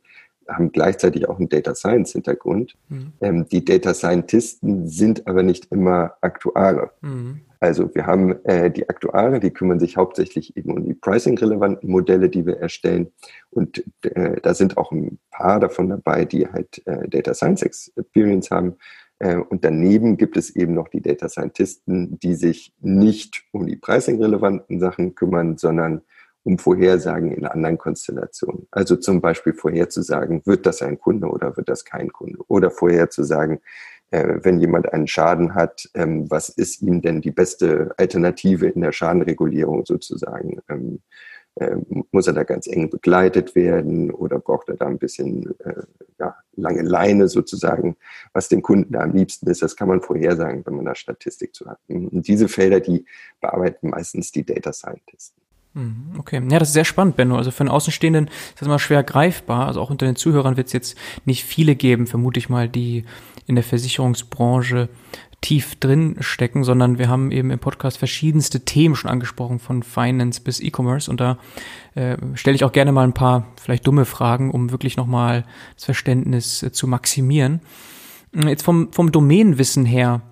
haben gleichzeitig auch einen Data Science Hintergrund. Mhm. Ähm, die Data Scientisten sind aber nicht immer Aktuare. Mhm. Also wir haben äh, die Aktuare, die kümmern sich hauptsächlich eben um die pricing-relevanten Modelle, die wir erstellen. Und äh, da sind auch ein paar davon dabei, die halt äh, Data Science Experience haben. Äh, und daneben gibt es eben noch die Data Scientisten, die sich nicht um die pricing-relevanten Sachen kümmern, sondern um Vorhersagen in anderen Konstellationen. Also zum Beispiel vorherzusagen, wird das ein Kunde oder wird das kein Kunde? Oder vorherzusagen, äh, wenn jemand einen Schaden hat, ähm, was ist ihm denn die beste Alternative in der Schadenregulierung sozusagen? Ähm, äh, muss er da ganz eng begleitet werden oder braucht er da ein bisschen äh, ja, lange Leine sozusagen, was dem Kunden da am liebsten ist? Das kann man vorhersagen, wenn man da Statistik zu hat. Und diese Felder, die bearbeiten meistens die Data Scientists. Mhm, okay, ja, das ist sehr spannend, Benno. Also für einen Außenstehenden ist das immer schwer greifbar. Also auch unter den Zuhörern wird es jetzt nicht viele geben, vermute ich mal, die in der Versicherungsbranche tief drin stecken, sondern wir haben eben im Podcast verschiedenste Themen schon angesprochen, von Finance bis E-Commerce. Und da äh, stelle ich auch gerne mal ein paar vielleicht dumme Fragen, um wirklich nochmal das Verständnis äh, zu maximieren. Jetzt vom, vom Domänenwissen her,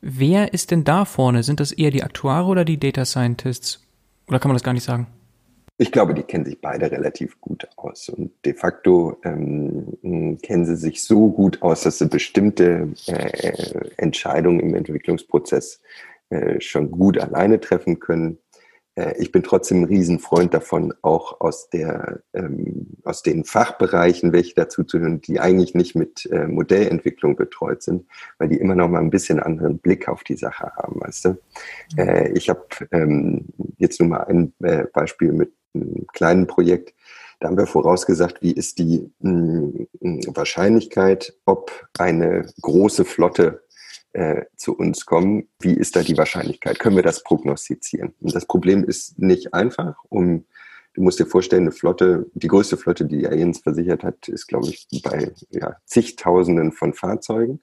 wer ist denn da vorne? Sind das eher die Aktuare oder die Data Scientists? Oder kann man das gar nicht sagen? Ich glaube, die kennen sich beide relativ gut aus. Und de facto ähm, kennen sie sich so gut aus, dass sie bestimmte äh, Entscheidungen im Entwicklungsprozess äh, schon gut alleine treffen können. Äh, ich bin trotzdem ein Riesenfreund davon, auch aus, der, ähm, aus den Fachbereichen, welche dazu zu hören, die eigentlich nicht mit äh, Modellentwicklung betreut sind, weil die immer noch mal ein bisschen anderen Blick auf die Sache haben, weißt du? Mhm. Äh, ich habe ähm, jetzt nur mal ein äh, Beispiel mit einem kleinen Projekt. Da haben wir vorausgesagt, wie ist die mh, Wahrscheinlichkeit, ob eine große Flotte äh, zu uns kommen, wie ist da die Wahrscheinlichkeit? Können wir das prognostizieren? Und das Problem ist nicht einfach. Um, du musst dir vorstellen, eine Flotte, die größte Flotte, die Allianz versichert hat, ist, glaube ich, bei ja, zigtausenden von Fahrzeugen.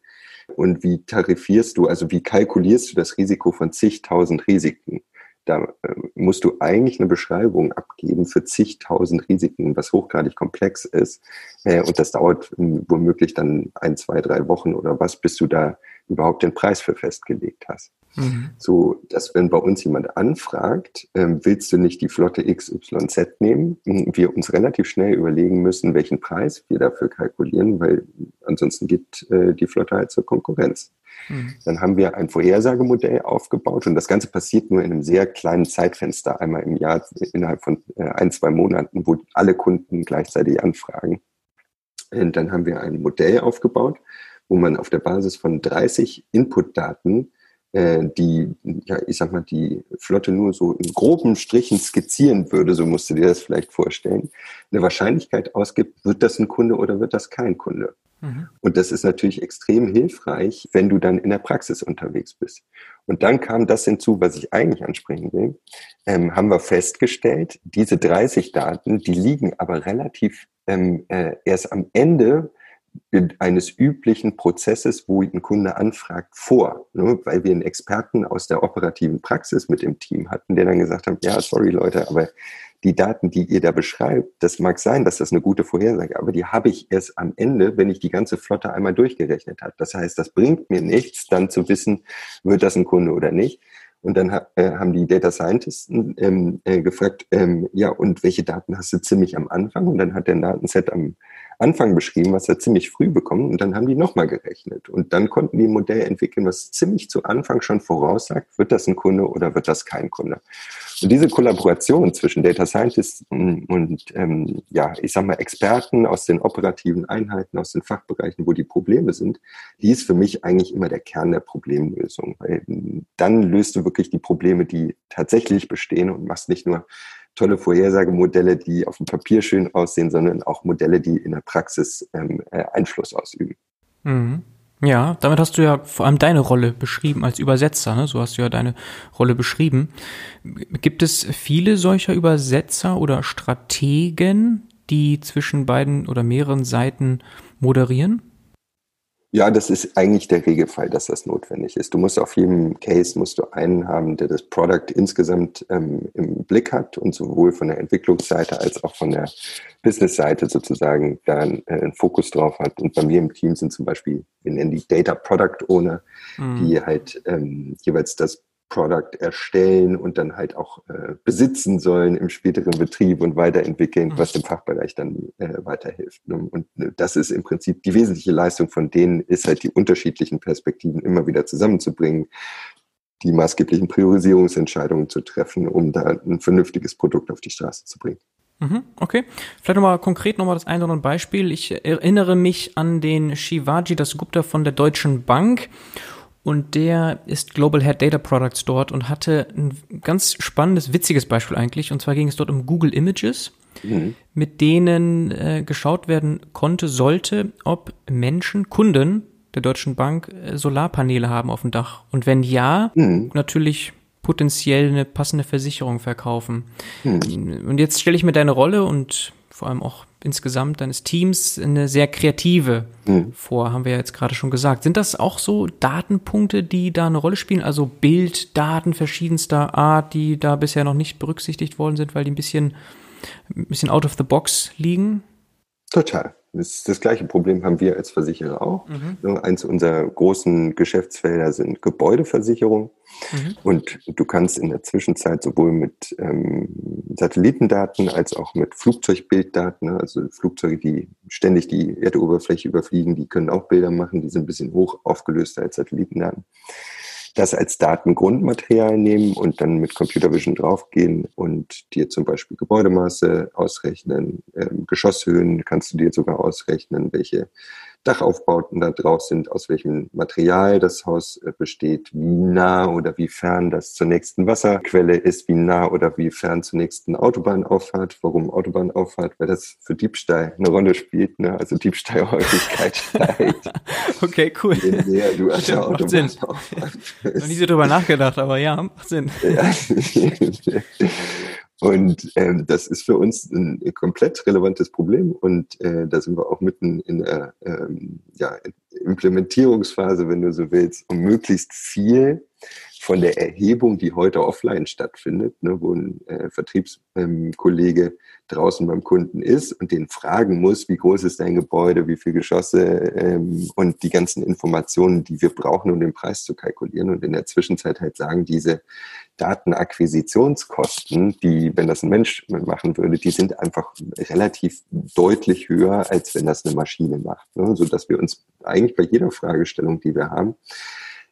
Und wie tarifierst du, also wie kalkulierst du das Risiko von zigtausend Risiken? Da äh, musst du eigentlich eine Beschreibung abgeben für zigtausend Risiken, was hochgradig komplex ist. Äh, und das dauert ähm, womöglich dann ein, zwei, drei Wochen oder was, bis du da überhaupt den Preis für festgelegt hast. Mhm. So, dass wenn bei uns jemand anfragt, ähm, willst du nicht die Flotte XYZ nehmen, wir uns relativ schnell überlegen müssen, welchen Preis wir dafür kalkulieren, weil ansonsten geht äh, die Flotte halt zur Konkurrenz. Mhm. Dann haben wir ein Vorhersagemodell aufgebaut und das Ganze passiert nur in einem sehr kleinen Zeitfenster, einmal im Jahr innerhalb von äh, ein, zwei Monaten, wo alle Kunden gleichzeitig anfragen. Und dann haben wir ein Modell aufgebaut, wo man auf der Basis von 30 Inputdaten äh, die, ja, ich sag mal, die Flotte nur so in groben Strichen skizzieren würde, so musst du dir das vielleicht vorstellen, eine Wahrscheinlichkeit ausgibt, wird das ein Kunde oder wird das kein Kunde? Mhm. Und das ist natürlich extrem hilfreich, wenn du dann in der Praxis unterwegs bist. Und dann kam das hinzu, was ich eigentlich ansprechen will, ähm, haben wir festgestellt, diese 30 Daten, die liegen aber relativ ähm, äh, erst am Ende eines üblichen Prozesses, wo ein Kunde anfragt, vor, ne? weil wir einen Experten aus der operativen Praxis mit im Team hatten, der dann gesagt hat, ja, sorry Leute, aber die Daten, die ihr da beschreibt, das mag sein, dass das eine gute Vorhersage, aber die habe ich erst am Ende, wenn ich die ganze Flotte einmal durchgerechnet habe. Das heißt, das bringt mir nichts, dann zu wissen, wird das ein Kunde oder nicht. Und dann äh, haben die Data Scientists ähm, äh, gefragt, ähm, ja, und welche Daten hast du ziemlich am Anfang? Und dann hat der Datenset am Anfang beschrieben, was er ziemlich früh bekommt und dann haben die nochmal gerechnet. Und dann konnten die ein Modell entwickeln, was ziemlich zu Anfang schon voraussagt, wird das ein Kunde oder wird das kein Kunde. Und diese Kollaboration zwischen Data Scientists und, ähm, ja, ich sag mal, Experten aus den operativen Einheiten, aus den Fachbereichen, wo die Probleme sind, die ist für mich eigentlich immer der Kern der Problemlösung. Weil dann löst du wirklich die Probleme, die tatsächlich bestehen und machst nicht nur tolle Vorhersagemodelle, die auf dem Papier schön aussehen, sondern auch Modelle, die in der Praxis ähm, äh, Einfluss ausüben. Mhm. Ja, damit hast du ja vor allem deine Rolle beschrieben als Übersetzer, ne? so hast du ja deine Rolle beschrieben. Gibt es viele solcher Übersetzer oder Strategen, die zwischen beiden oder mehreren Seiten moderieren? Ja, das ist eigentlich der Regelfall, dass das notwendig ist. Du musst auf jedem Case musst du einen haben, der das Product insgesamt ähm, im Blick hat und sowohl von der Entwicklungsseite als auch von der Business-Seite sozusagen da einen, äh, einen Fokus drauf hat. Und bei mir im Team sind zum Beispiel, wir nennen die Data Product Owner, mhm. die halt ähm, jeweils das Product erstellen und dann halt auch äh, besitzen sollen im späteren Betrieb und weiterentwickeln, was dem Fachbereich dann äh, weiterhilft. Ne? Und äh, das ist im Prinzip die wesentliche Leistung von denen, ist halt die unterschiedlichen Perspektiven immer wieder zusammenzubringen, die maßgeblichen Priorisierungsentscheidungen zu treffen, um da ein vernünftiges Produkt auf die Straße zu bringen. Mhm, okay. Vielleicht nochmal konkret nochmal das eine oder andere Beispiel. Ich erinnere mich an den Shivaji das Gupta von der Deutschen Bank und der ist Global Head Data Products dort und hatte ein ganz spannendes, witziges Beispiel eigentlich. Und zwar ging es dort um Google Images, mhm. mit denen äh, geschaut werden konnte, sollte, ob Menschen, Kunden der Deutschen Bank äh, Solarpaneele haben auf dem Dach. Und wenn ja, mhm. natürlich potenziell eine passende Versicherung verkaufen. Mhm. Und jetzt stelle ich mir deine Rolle und vor allem auch insgesamt deines Teams eine sehr kreative mhm. vor, haben wir ja jetzt gerade schon gesagt. Sind das auch so Datenpunkte, die da eine Rolle spielen? Also Bilddaten verschiedenster Art, die da bisher noch nicht berücksichtigt worden sind, weil die ein bisschen, ein bisschen out of the box liegen? Total. Das, das gleiche Problem haben wir als Versicherer auch. Mhm. Eins unserer großen Geschäftsfelder sind Gebäudeversicherung. Mhm. Und du kannst in der Zwischenzeit sowohl mit ähm, Satellitendaten als auch mit Flugzeugbilddaten, ne, also Flugzeuge, die ständig die Erdoberfläche überfliegen, die können auch Bilder machen, die sind ein bisschen hoch aufgelöster als Satellitendaten das als Datengrundmaterial nehmen und dann mit Computer Vision draufgehen und dir zum Beispiel Gebäudemaße ausrechnen, ähm, Geschosshöhen kannst du dir sogar ausrechnen, welche Dachaufbauten da drauf sind, aus welchem Material das Haus äh, besteht, wie nah oder wie fern das zur nächsten Wasserquelle ist, wie nah oder wie fern zur nächsten Autobahnauffahrt. Warum Autobahnauffahrt? Weil das für Diebstahl eine Rolle spielt. Ne? Also Diebstahlhäufigkeit steigt. okay, cool. Je näher du an der Autobahnauffahrt bist. Noch nie so drüber nachgedacht, aber ja, macht Sinn. Ja. Und ähm, das ist für uns ein komplett relevantes Problem. Und äh, da sind wir auch mitten in der ähm, ja, Implementierungsphase, wenn du so willst, um möglichst viel von der Erhebung, die heute offline stattfindet, ne, wo ein äh, Vertriebskollege ähm, draußen beim Kunden ist und den fragen muss, wie groß ist dein Gebäude, wie viele Geschosse ähm, und die ganzen Informationen, die wir brauchen, um den Preis zu kalkulieren und in der Zwischenzeit halt sagen, diese Datenakquisitionskosten, die, wenn das ein Mensch machen würde, die sind einfach relativ deutlich höher, als wenn das eine Maschine macht. Ne? So dass wir uns eigentlich bei jeder Fragestellung, die wir haben,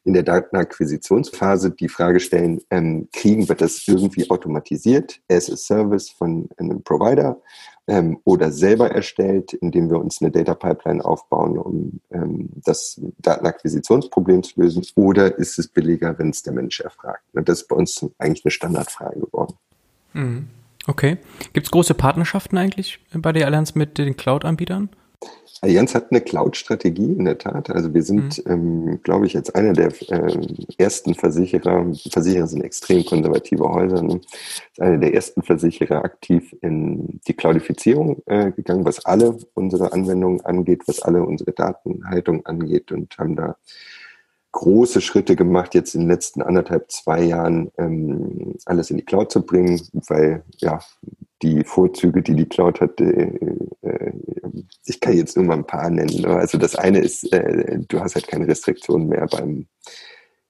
in der Datenakquisitionsphase die Frage stellen, ähm, kriegen wir das irgendwie automatisiert as a Service von einem Provider ähm, oder selber erstellt, indem wir uns eine Data Pipeline aufbauen, um ähm, das Datenakquisitionsproblem zu lösen, oder ist es billiger, wenn es der Mensch erfragt? Das ist bei uns eigentlich eine Standardfrage geworden. Mhm. Okay. Gibt es große Partnerschaften eigentlich bei der Allianz mit den Cloud-Anbietern? Allianz hat eine Cloud-Strategie, in der Tat. Also wir sind, mhm. ähm, glaube ich, als einer der äh, ersten Versicherer, Versicherer sind extrem konservative Häuser, ne? einer der ersten Versicherer aktiv in die Cloudifizierung äh, gegangen, was alle unsere Anwendungen angeht, was alle unsere Datenhaltung angeht und haben da große Schritte gemacht, jetzt in den letzten anderthalb, zwei Jahren ähm, alles in die Cloud zu bringen, weil ja die Vorzüge, die die Cloud hat, äh, äh, ich kann jetzt nur mal ein paar nennen. Ne? Also das eine ist, äh, du hast halt keine Restriktionen mehr beim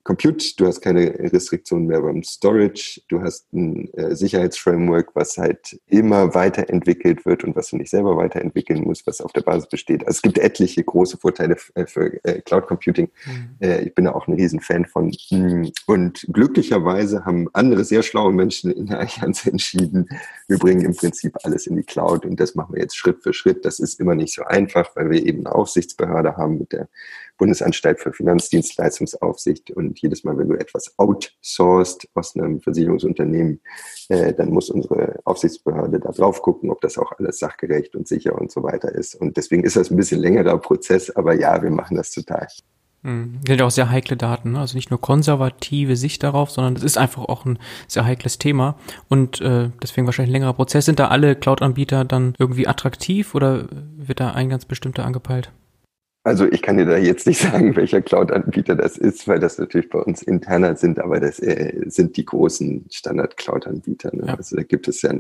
Compute, du hast keine Restriktionen mehr beim Storage, du hast ein äh, Sicherheitsframework, was halt immer weiterentwickelt wird und was du nicht selber weiterentwickeln musst, was auf der Basis besteht. Also es gibt etliche große Vorteile äh, für äh, Cloud Computing. Mhm. Äh, ich bin da auch ein Riesenfan von. Mm, und glücklicherweise haben andere sehr schlaue Menschen in der Allianz entschieden, wir bringen im Prinzip alles in die Cloud und das machen wir jetzt Schritt für Schritt. Das ist immer nicht so einfach, weil wir eben eine Aufsichtsbehörde haben mit der Bundesanstalt für Finanzdienstleistungsaufsicht. Und jedes Mal, wenn du etwas outsourced aus einem Versicherungsunternehmen, äh, dann muss unsere Aufsichtsbehörde da drauf gucken, ob das auch alles sachgerecht und sicher und so weiter ist. Und deswegen ist das ein bisschen längerer Prozess, aber ja, wir machen das total. Mhm. Sind ja auch sehr heikle Daten, ne? also nicht nur konservative Sicht darauf, sondern es ist einfach auch ein sehr heikles Thema und äh, deswegen wahrscheinlich ein längerer Prozess. Sind da alle Cloud-Anbieter dann irgendwie attraktiv oder wird da ein ganz bestimmter angepeilt? Also ich kann dir da jetzt nicht sagen, welcher Cloud-Anbieter das ist, weil das natürlich bei uns interner sind, aber das äh, sind die großen Standard-Cloud-Anbieter. Ne? Ja. Also da gibt es ja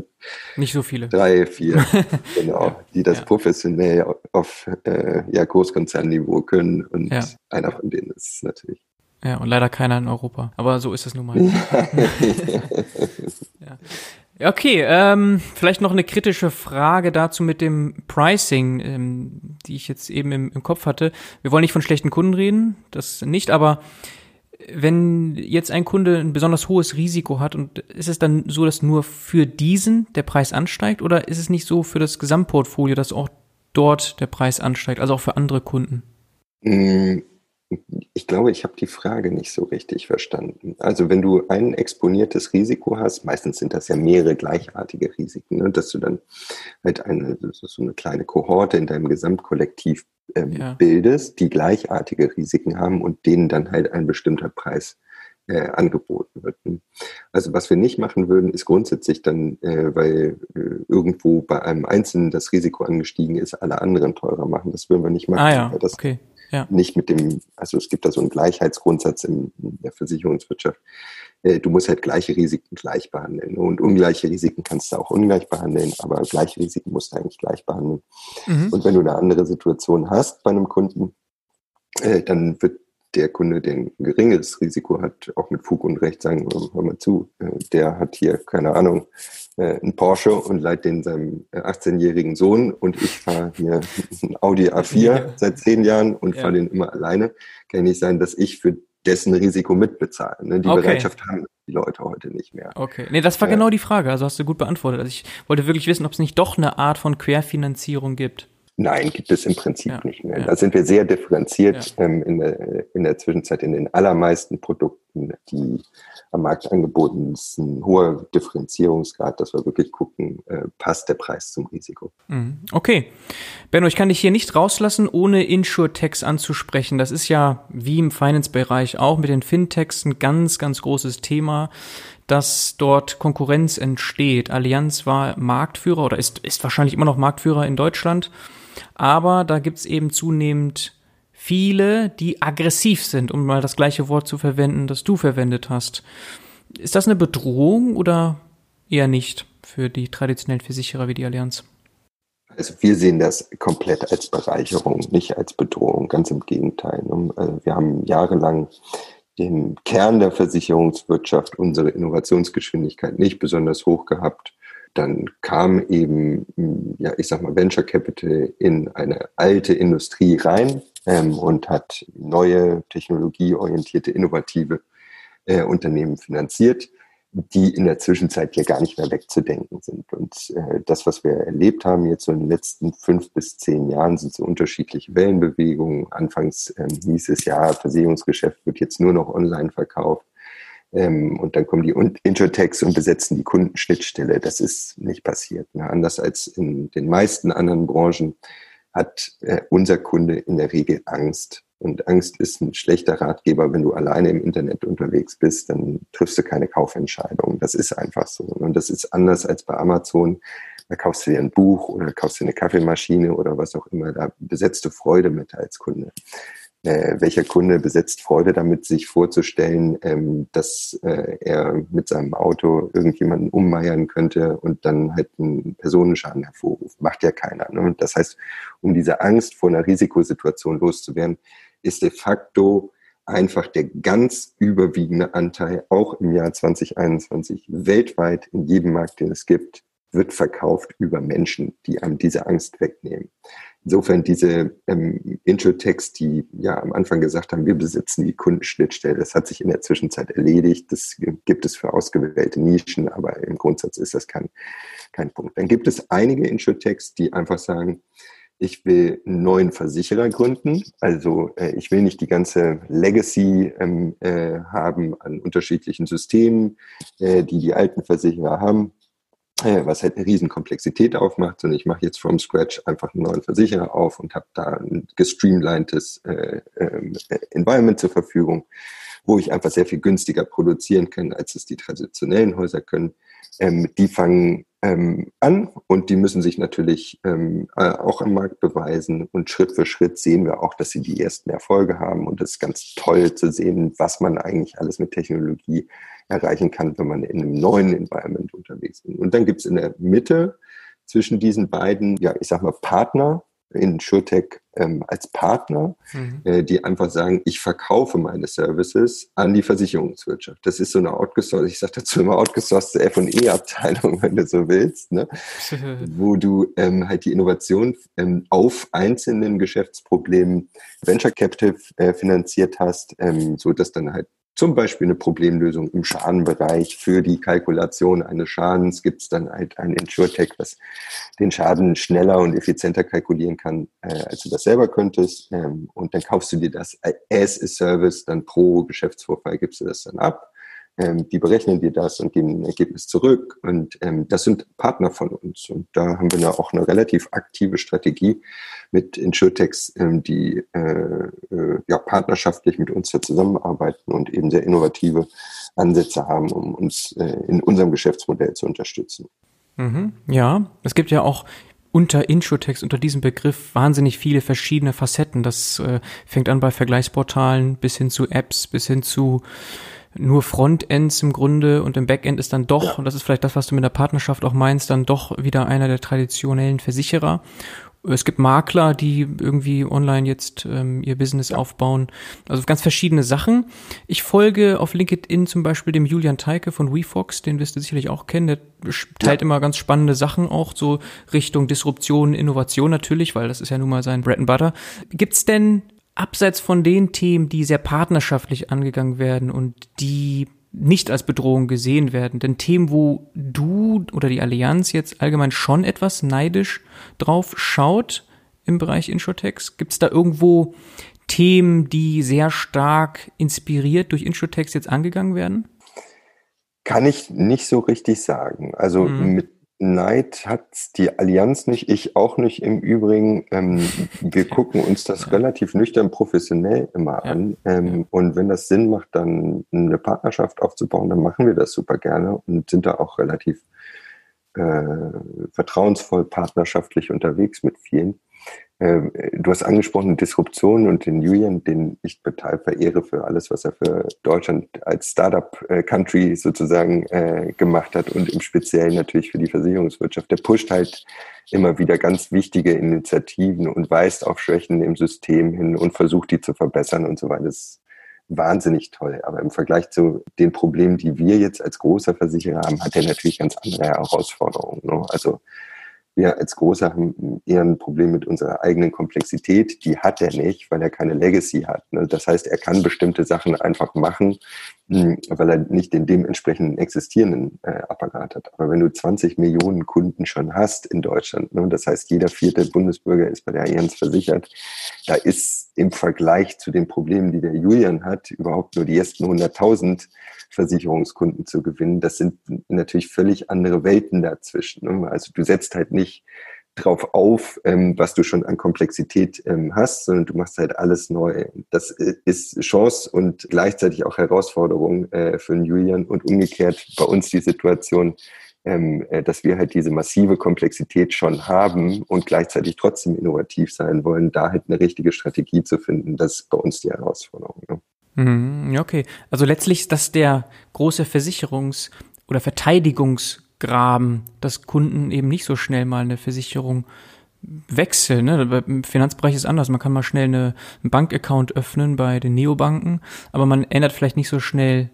nicht so viele. Drei, vier, genau, ja. die das ja. professionell auf äh, ja, Großkonzernniveau können und einer von denen ist es natürlich. Ja, und leider keiner in Europa. Aber so ist es nun mal. ja. Okay, ähm, vielleicht noch eine kritische Frage dazu mit dem Pricing, ähm, die ich jetzt eben im, im Kopf hatte. Wir wollen nicht von schlechten Kunden reden, das nicht, aber wenn jetzt ein Kunde ein besonders hohes Risiko hat und ist es dann so, dass nur für diesen der Preis ansteigt oder ist es nicht so für das Gesamtportfolio, dass auch dort der Preis ansteigt, also auch für andere Kunden? Ich glaube, ich habe die Frage nicht so richtig verstanden. Also wenn du ein exponiertes Risiko hast, meistens sind das ja mehrere gleichartige Risiken, ne, dass du dann halt eine so eine kleine Kohorte in deinem Gesamtkollektiv ähm, ja. bildest, die gleichartige Risiken haben und denen dann halt ein bestimmter Preis äh, angeboten wird. Also was wir nicht machen würden, ist grundsätzlich dann, äh, weil äh, irgendwo bei einem Einzelnen das Risiko angestiegen ist, alle anderen teurer machen. Das würden wir nicht machen. Ah ja, das, okay ja. Nicht mit dem, also es gibt da so einen Gleichheitsgrundsatz in, der Versicherungswirtschaft. Äh, du musst halt gleiche Risiken gleich behandeln. Und ungleiche Risiken kannst du auch ungleich behandeln, aber gleiche Risiken musst du eigentlich gleich behandeln. Mhm. Und wenn du eine andere Situation hast bei einem Kunden, äh, dann wird der Kunde, der ein geringeres Risiko hat, auch mit Fug und Recht sagen, hör mal zu, äh, der hat hier, keine Ahnung, äh, einen Porsche und leiht den seinem 18-jährigen äh, Sohn und ich fahre hier ein Audi A4 ja. seit zehn Jahren und ja. fahre den immer alleine. Kann nicht sein, dass ich für dessen Risiko mitbezahle. Ne? Die okay. Bereitschaft haben die Leute heute nicht mehr. Okay. Nee, das war ja. genau die Frage. Also hast du gut beantwortet. Also ich wollte wirklich wissen, ob es nicht doch eine Art von Querfinanzierung gibt. Nein, gibt es im Prinzip ja, nicht mehr. Ja. Da sind wir sehr differenziert ja. ähm, in, der, in der Zwischenzeit in den allermeisten Produkten, die am Markt angeboten ist, ein hoher Differenzierungsgrad, dass wir wirklich gucken, äh, passt der Preis zum Risiko. Mhm. Okay. Benno, ich kann dich hier nicht rauslassen, ohne Insurtechs anzusprechen. Das ist ja wie im Finance-Bereich auch mit den Fintechs ein ganz, ganz großes Thema dass dort Konkurrenz entsteht. Allianz war Marktführer oder ist, ist wahrscheinlich immer noch Marktführer in Deutschland aber da gibt's eben zunehmend viele, die aggressiv sind, um mal das gleiche Wort zu verwenden, das du verwendet hast. Ist das eine Bedrohung oder eher nicht für die traditionellen Versicherer wie die Allianz? Also wir sehen das komplett als Bereicherung, nicht als Bedrohung, ganz im Gegenteil. Also wir haben jahrelang den Kern der Versicherungswirtschaft, unsere Innovationsgeschwindigkeit nicht besonders hoch gehabt dann kam eben, ja, ich sag mal, Venture Capital in eine alte Industrie rein ähm, und hat neue technologieorientierte, innovative äh, Unternehmen finanziert, die in der Zwischenzeit ja gar nicht mehr wegzudenken sind. Und äh, das, was wir erlebt haben jetzt so in den letzten fünf bis zehn Jahren, sind so unterschiedliche Wellenbewegungen. Anfangs ähm, hieß es ja, Versicherungsgeschäft wird jetzt nur noch online verkauft. Ähm, und dann kommen die Intertext und besetzen die Kundenschnittstelle. Das ist nicht passiert. Ne? Anders als in den meisten anderen Branchen hat äh, unser Kunde in der Regel Angst. Und Angst ist ein schlechter Ratgeber. Wenn du alleine im Internet unterwegs bist, dann triffst du keine Kaufentscheidung. Das ist einfach so. Und das ist anders als bei Amazon. Da kaufst du dir ein Buch oder kaufst dir eine Kaffeemaschine oder was auch immer. Da besetzt du Freude mit als Kunde äh, welcher Kunde besitzt Freude damit, sich vorzustellen, ähm, dass äh, er mit seinem Auto irgendjemanden ummeiern könnte und dann halt einen Personenschaden hervorruft. Macht ja keiner. Ne? Das heißt, um diese Angst vor einer Risikosituation loszuwerden, ist de facto einfach der ganz überwiegende Anteil, auch im Jahr 2021, weltweit in jedem Markt, den es gibt, wird verkauft über Menschen, die einem diese Angst wegnehmen. Insofern diese ähm, Intro-Text, die ja am Anfang gesagt haben, wir besitzen die Kundenschnittstelle, das hat sich in der Zwischenzeit erledigt. Das gibt es für ausgewählte Nischen, aber im Grundsatz ist das kein, kein Punkt. Dann gibt es einige Intro-Texts, die einfach sagen, ich will einen neuen Versicherer gründen. Also äh, ich will nicht die ganze Legacy ähm, äh, haben an unterschiedlichen Systemen, äh, die die alten Versicherer haben, was halt eine riesen Komplexität aufmacht, sondern ich mache jetzt from scratch einfach einen neuen Versicherer auf und habe da ein gestreamlinedes äh, äh, Environment zur Verfügung, wo ich einfach sehr viel günstiger produzieren kann, als es die traditionellen Häuser können. Ähm, die fangen ähm, an und die müssen sich natürlich ähm, äh, auch am Markt beweisen und Schritt für Schritt sehen wir auch, dass sie die ersten Erfolge haben und es ist ganz toll zu sehen, was man eigentlich alles mit Technologie erreichen kann, wenn man in einem neuen Environment unterwegs ist. Und dann gibt es in der Mitte zwischen diesen beiden, ja, ich sag mal Partner, in SureTech ähm, als Partner, mhm. äh, die einfach sagen, ich verkaufe meine Services an die Versicherungswirtschaft. Das ist so eine outgesourced, ich sage dazu immer outgesourced F&E-Abteilung, wenn du so willst, ne? wo du ähm, halt die Innovation ähm, auf einzelnen Geschäftsproblemen Venture Capital äh, finanziert hast, ähm, so dass dann halt zum Beispiel eine Problemlösung im Schadenbereich. Für die Kalkulation eines Schadens gibt es dann halt ein InsurTech, was den Schaden schneller und effizienter kalkulieren kann, äh, als du das selber könntest. Ähm, und dann kaufst du dir das as a Service, dann pro Geschäftsvorfall gibst du das dann ab. Ähm, die berechnen dir das und geben ein Ergebnis zurück. Und ähm, das sind Partner von uns. Und da haben wir ja auch eine relativ aktive Strategie mit Insurtechs, ähm, die äh, äh, ja, partnerschaftlich mit uns da zusammenarbeiten und eben sehr innovative Ansätze haben, um uns äh, in unserem Geschäftsmodell zu unterstützen. Mhm, ja, es gibt ja auch unter Introtext, unter diesem Begriff wahnsinnig viele verschiedene Facetten. Das äh, fängt an bei Vergleichsportalen bis hin zu Apps, bis hin zu nur Frontends im Grunde und im Backend ist dann doch, und das ist vielleicht das, was du mit der Partnerschaft auch meinst, dann doch wieder einer der traditionellen Versicherer. Es gibt Makler, die irgendwie online jetzt ähm, ihr Business ja. aufbauen. Also ganz verschiedene Sachen. Ich folge auf LinkedIn zum Beispiel dem Julian Teike von WeFox, den wirst du sicherlich auch kennen. Der teilt ja. immer ganz spannende Sachen auch, so Richtung Disruption, Innovation natürlich, weil das ist ja nun mal sein Bread and Butter. Gibt's denn abseits von den Themen, die sehr partnerschaftlich angegangen werden und die nicht als Bedrohung gesehen werden. Denn Themen, wo du oder die Allianz jetzt allgemein schon etwas neidisch drauf schaut im Bereich Insurtex, gibt es da irgendwo Themen, die sehr stark inspiriert durch Insurtex jetzt angegangen werden? Kann ich nicht so richtig sagen. Also mhm. mit Neid hat die Allianz nicht, ich auch nicht im Übrigen. Ähm, wir gucken uns das relativ nüchtern professionell immer an. Ähm, und wenn das Sinn macht, dann eine Partnerschaft aufzubauen, dann machen wir das super gerne und sind da auch relativ äh, vertrauensvoll partnerschaftlich unterwegs mit vielen. Ähm, du hast angesprochen Disruption und den Julian, den ich total verehre für alles, was er für Deutschland als Startup-Country sozusagen äh, gemacht hat und im Speziellen natürlich für die Versicherungswirtschaft. Der pusht halt immer wieder ganz wichtige Initiativen und weist auf Schwächen im System hin und versucht, die zu verbessern und so weiter. Das ist wahnsinnig toll. Aber im Vergleich zu den Problemen, die wir jetzt als großer Versicherer haben, hat er natürlich ganz andere Herausforderungen. Ne? Also wir als Großer haben eher ein Problem mit unserer eigenen Komplexität. Die hat er nicht, weil er keine Legacy hat. Ne? Das heißt, er kann bestimmte Sachen einfach machen, weil er nicht den dementsprechenden existierenden äh, Apparat hat. Aber wenn du 20 Millionen Kunden schon hast in Deutschland, ne, das heißt, jeder vierte Bundesbürger ist bei der Allianz versichert, da ist im Vergleich zu den Problemen, die der Julian hat, überhaupt nur die ersten 100.000 Versicherungskunden zu gewinnen. Das sind natürlich völlig andere Welten dazwischen. Ne? Also du setzt halt nicht drauf auf, ähm, was du schon an Komplexität ähm, hast, sondern du machst halt alles neu. Das ist Chance und gleichzeitig auch Herausforderung äh, für den Julian und umgekehrt bei uns die Situation, ähm, äh, dass wir halt diese massive Komplexität schon haben und gleichzeitig trotzdem innovativ sein wollen, da halt eine richtige Strategie zu finden, das ist bei uns die Herausforderung. Ne? Mhm, okay. Also letztlich ist das der große Versicherungs- oder Verteidigungsgraben, dass Kunden eben nicht so schnell mal eine Versicherung Wechsel, ne? Im Finanzbereich ist anders. Man kann mal schnell eine, einen Bankaccount öffnen bei den Neobanken, aber man ändert vielleicht nicht so schnell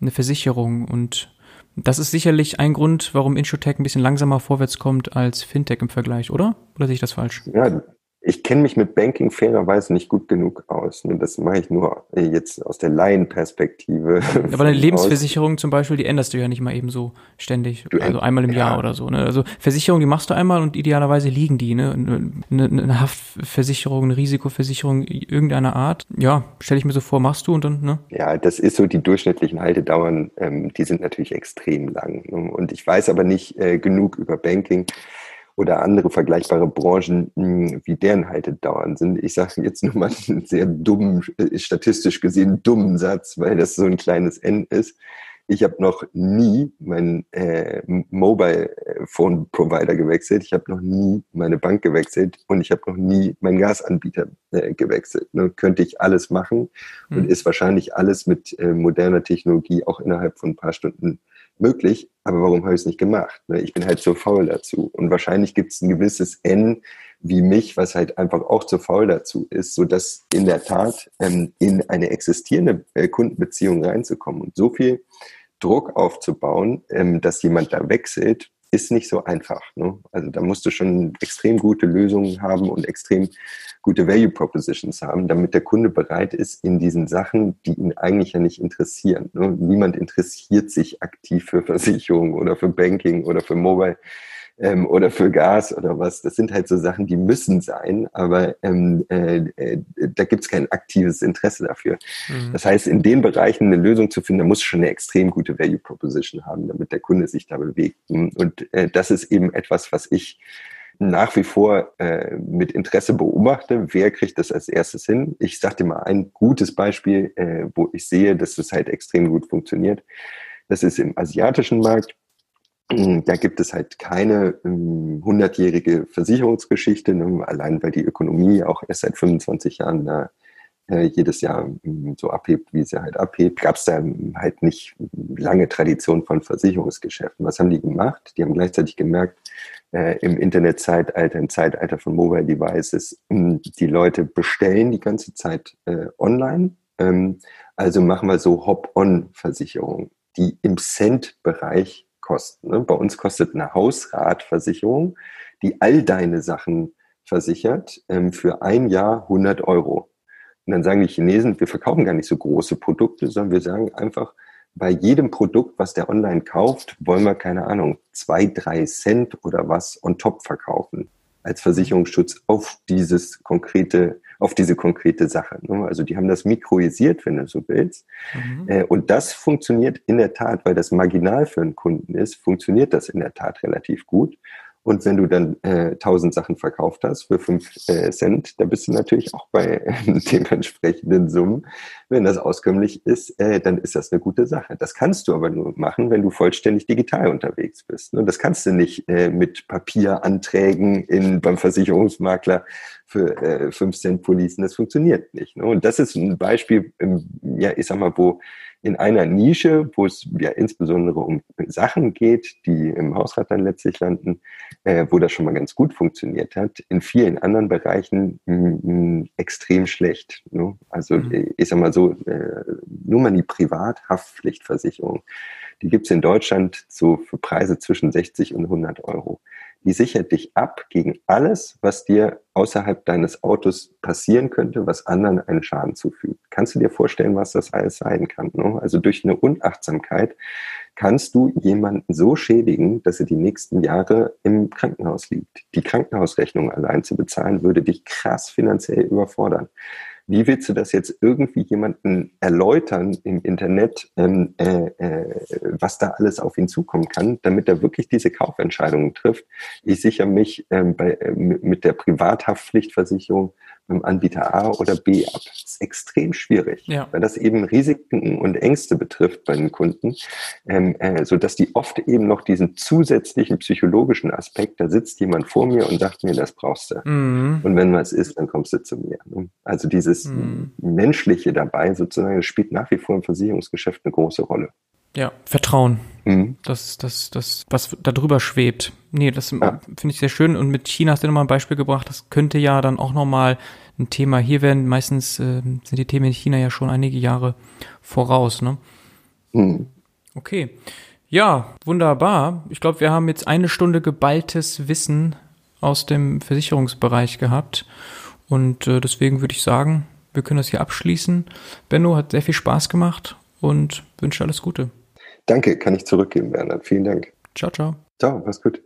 eine Versicherung und das ist sicherlich ein Grund, warum Insurtech ein bisschen langsamer vorwärts kommt als Fintech im Vergleich, oder? Oder sehe ich das falsch? Ja, ich kenne mich mit Banking fairerweise nicht gut genug aus. Ne? Das mache ich nur äh, jetzt aus der Laienperspektive. Aber eine Lebensversicherung zum Beispiel, die änderst du ja nicht mal eben so ständig. Du also einmal im ja. Jahr oder so. Ne? Also Versicherung, die machst du einmal und idealerweise liegen die. Ne? Eine, eine Haftversicherung, eine Risikoversicherung irgendeiner Art. Ja, stelle ich mir so vor, machst du und dann, ne? Ja, das ist so, die durchschnittlichen Haltedauern, ähm, die sind natürlich extrem lang. Ne? Und ich weiß aber nicht äh, genug über Banking oder andere vergleichbare Branchen, hm, wie deren Haltedauern sind. Ich sage jetzt nur mal einen sehr dummen, äh, statistisch gesehen dummen Satz, weil das so ein kleines N ist. Ich habe noch nie meinen äh, Mobile Phone Provider gewechselt. Ich habe noch nie meine Bank gewechselt und ich habe noch nie meinen Gasanbieter äh, gewechselt. Ne? Könnte ich alles machen mhm. und ist wahrscheinlich alles mit äh, moderner Technologie auch innerhalb von ein paar Stunden möglich, aber warum habe ich es nicht gemacht? Ne? Ich bin halt zu faul dazu. Und wahrscheinlich gibt es ein gewisses N wie mich, was halt einfach auch zu faul dazu ist, so dass in der Tat ähm, in eine existierende äh, Kundenbeziehung reinzukommen und so viel Druck aufzubauen, ähm, dass jemand da wechselt, ist nicht so einfach. Ne? Also da musst du schon extrem gute Lösungen haben und extrem gute Value Propositions haben, damit der Kunde bereit ist in diesen Sachen, die ihn eigentlich ja nicht interessieren. Ne? Niemand interessiert sich aktiv für Versicherung oder für Banking oder für Mobile ähm, oder für Gas oder was. Das sind halt so Sachen, die müssen sein, aber ähm, äh, äh, da gibt es kein aktives Interesse dafür. Mhm. Das heißt, in den Bereichen eine Lösung zu finden, da muss schon eine extrem gute Value Proposition haben, damit der Kunde sich da bewegt. Und äh, das ist eben etwas, was ich nach wie vor äh, mit Interesse beobachte, wer kriegt das als erstes hin. Ich sage dir mal ein gutes Beispiel, äh, wo ich sehe, dass das halt extrem gut funktioniert. Das ist im asiatischen Markt. Mm, da gibt es halt keine ähm, hundertjährige Versicherungsgeschichte, ne, allein weil die Ökonomie auch erst seit 25 Jahren da äh, jedes Jahr ähm, so abhebt, wie sie halt abhebt, gab es da halt nicht lange Tradition von Versicherungsgeschäften. Was haben die gemacht? Die haben gleichzeitig gemerkt, äh, im Internetzeitalter, im Zeitalter von Mobile Devices, ähm, die Leute bestellen die ganze Zeit äh, online. Ähm, also machen wir so Hop-on-Versicherungen, die im Cent-Bereich kosten. Ne? Bei uns kostet eine Hausratversicherung, die all deine Sachen versichert, ähm, für ein Jahr 100 Euro. Und dann sagen die Chinesen, wir verkaufen gar nicht so große Produkte, sondern wir sagen einfach, bei jedem Produkt, was der online kauft, wollen wir, keine Ahnung, zwei, drei Cent oder was on top verkaufen als Versicherungsschutz auf dieses konkrete, auf diese konkrete Sache. Ne? Also die haben das mikroisiert, wenn du so willst. Mhm. Äh, und das funktioniert in der Tat, weil das marginal für einen Kunden ist, funktioniert das in der Tat relativ gut. Und wenn du dann äh, 1000 Sachen verkauft hast für 5 äh, Cent, da bist du natürlich auch bei äh, dementsprechenden Summen. Wenn das auskömmlich ist, äh, dann ist das eine gute Sache. Das kannst du aber nur machen, wenn du vollständig digital unterwegs bist. Ne? Das kannst du nicht äh, mit Papieranträgen in, beim Versicherungsmakler für äh, 5 Cent Policen. Das funktioniert nicht. Ne? Und das ist ein Beispiel, ähm, ja, ich sag mal, wo in einer Nische, wo es ja insbesondere um Sachen geht, die im Hausrat dann letztlich landen, äh, wo das schon mal ganz gut funktioniert hat, in vielen anderen Bereichen mh, extrem schlecht. Ne? Also mhm. ich sag mal so, äh, nur mal die Privathaftpflichtversicherung, die gibt's in Deutschland so für Preise zwischen 60 und 100 Euro die sichert dich ab gegen alles, was dir außerhalb deines Autos passieren könnte, was anderen einen Schaden zufügt. Kannst du dir vorstellen, was das alles sein kann? Ne? Also durch eine Unachtsamkeit kannst du jemanden so schädigen, dass er die nächsten Jahre im Krankenhaus liegt. Die Krankenhausrechnung allein zu bezahlen, würde dich krass finanziell überfordern. Wie willst du das jetzt irgendwie jemanden erläutern im Internet, ähm, äh, äh, was da alles auf ihn zukommen kann, damit er wirklich diese Kaufentscheidungen trifft? Ich sichere mich ähm, bei, äh, mit der Privathaftpflichtversicherung beim Anbieter A oder B ab. Das ist extrem schwierig, ja. weil das eben Risiken und Ängste betrifft bei den Kunden, ähm, äh, so dass die oft eben noch diesen zusätzlichen psychologischen Aspekt, da sitzt jemand vor mir und sagt mir, das brauchst du. Mhm. Und wenn was ist, dann kommst du zu mir. Ne? Also dieses mhm. Menschliche dabei sozusagen spielt nach wie vor im Versicherungsgeschäft eine große Rolle. Ja, Vertrauen. Mhm. Das, das, das, was da drüber schwebt nee, das ah. finde ich sehr schön. Und mit China hast du nochmal ein Beispiel gebracht. Das könnte ja dann auch nochmal ein Thema hier werden. Meistens äh, sind die Themen in China ja schon einige Jahre voraus, ne? Hm. Okay. Ja, wunderbar. Ich glaube, wir haben jetzt eine Stunde geballtes Wissen aus dem Versicherungsbereich gehabt. Und äh, deswegen würde ich sagen, wir können das hier abschließen. Benno hat sehr viel Spaß gemacht und wünsche alles Gute. Danke, kann ich zurückgeben, Bernhard. Vielen Dank. Ciao, ciao. Ciao, mach's gut.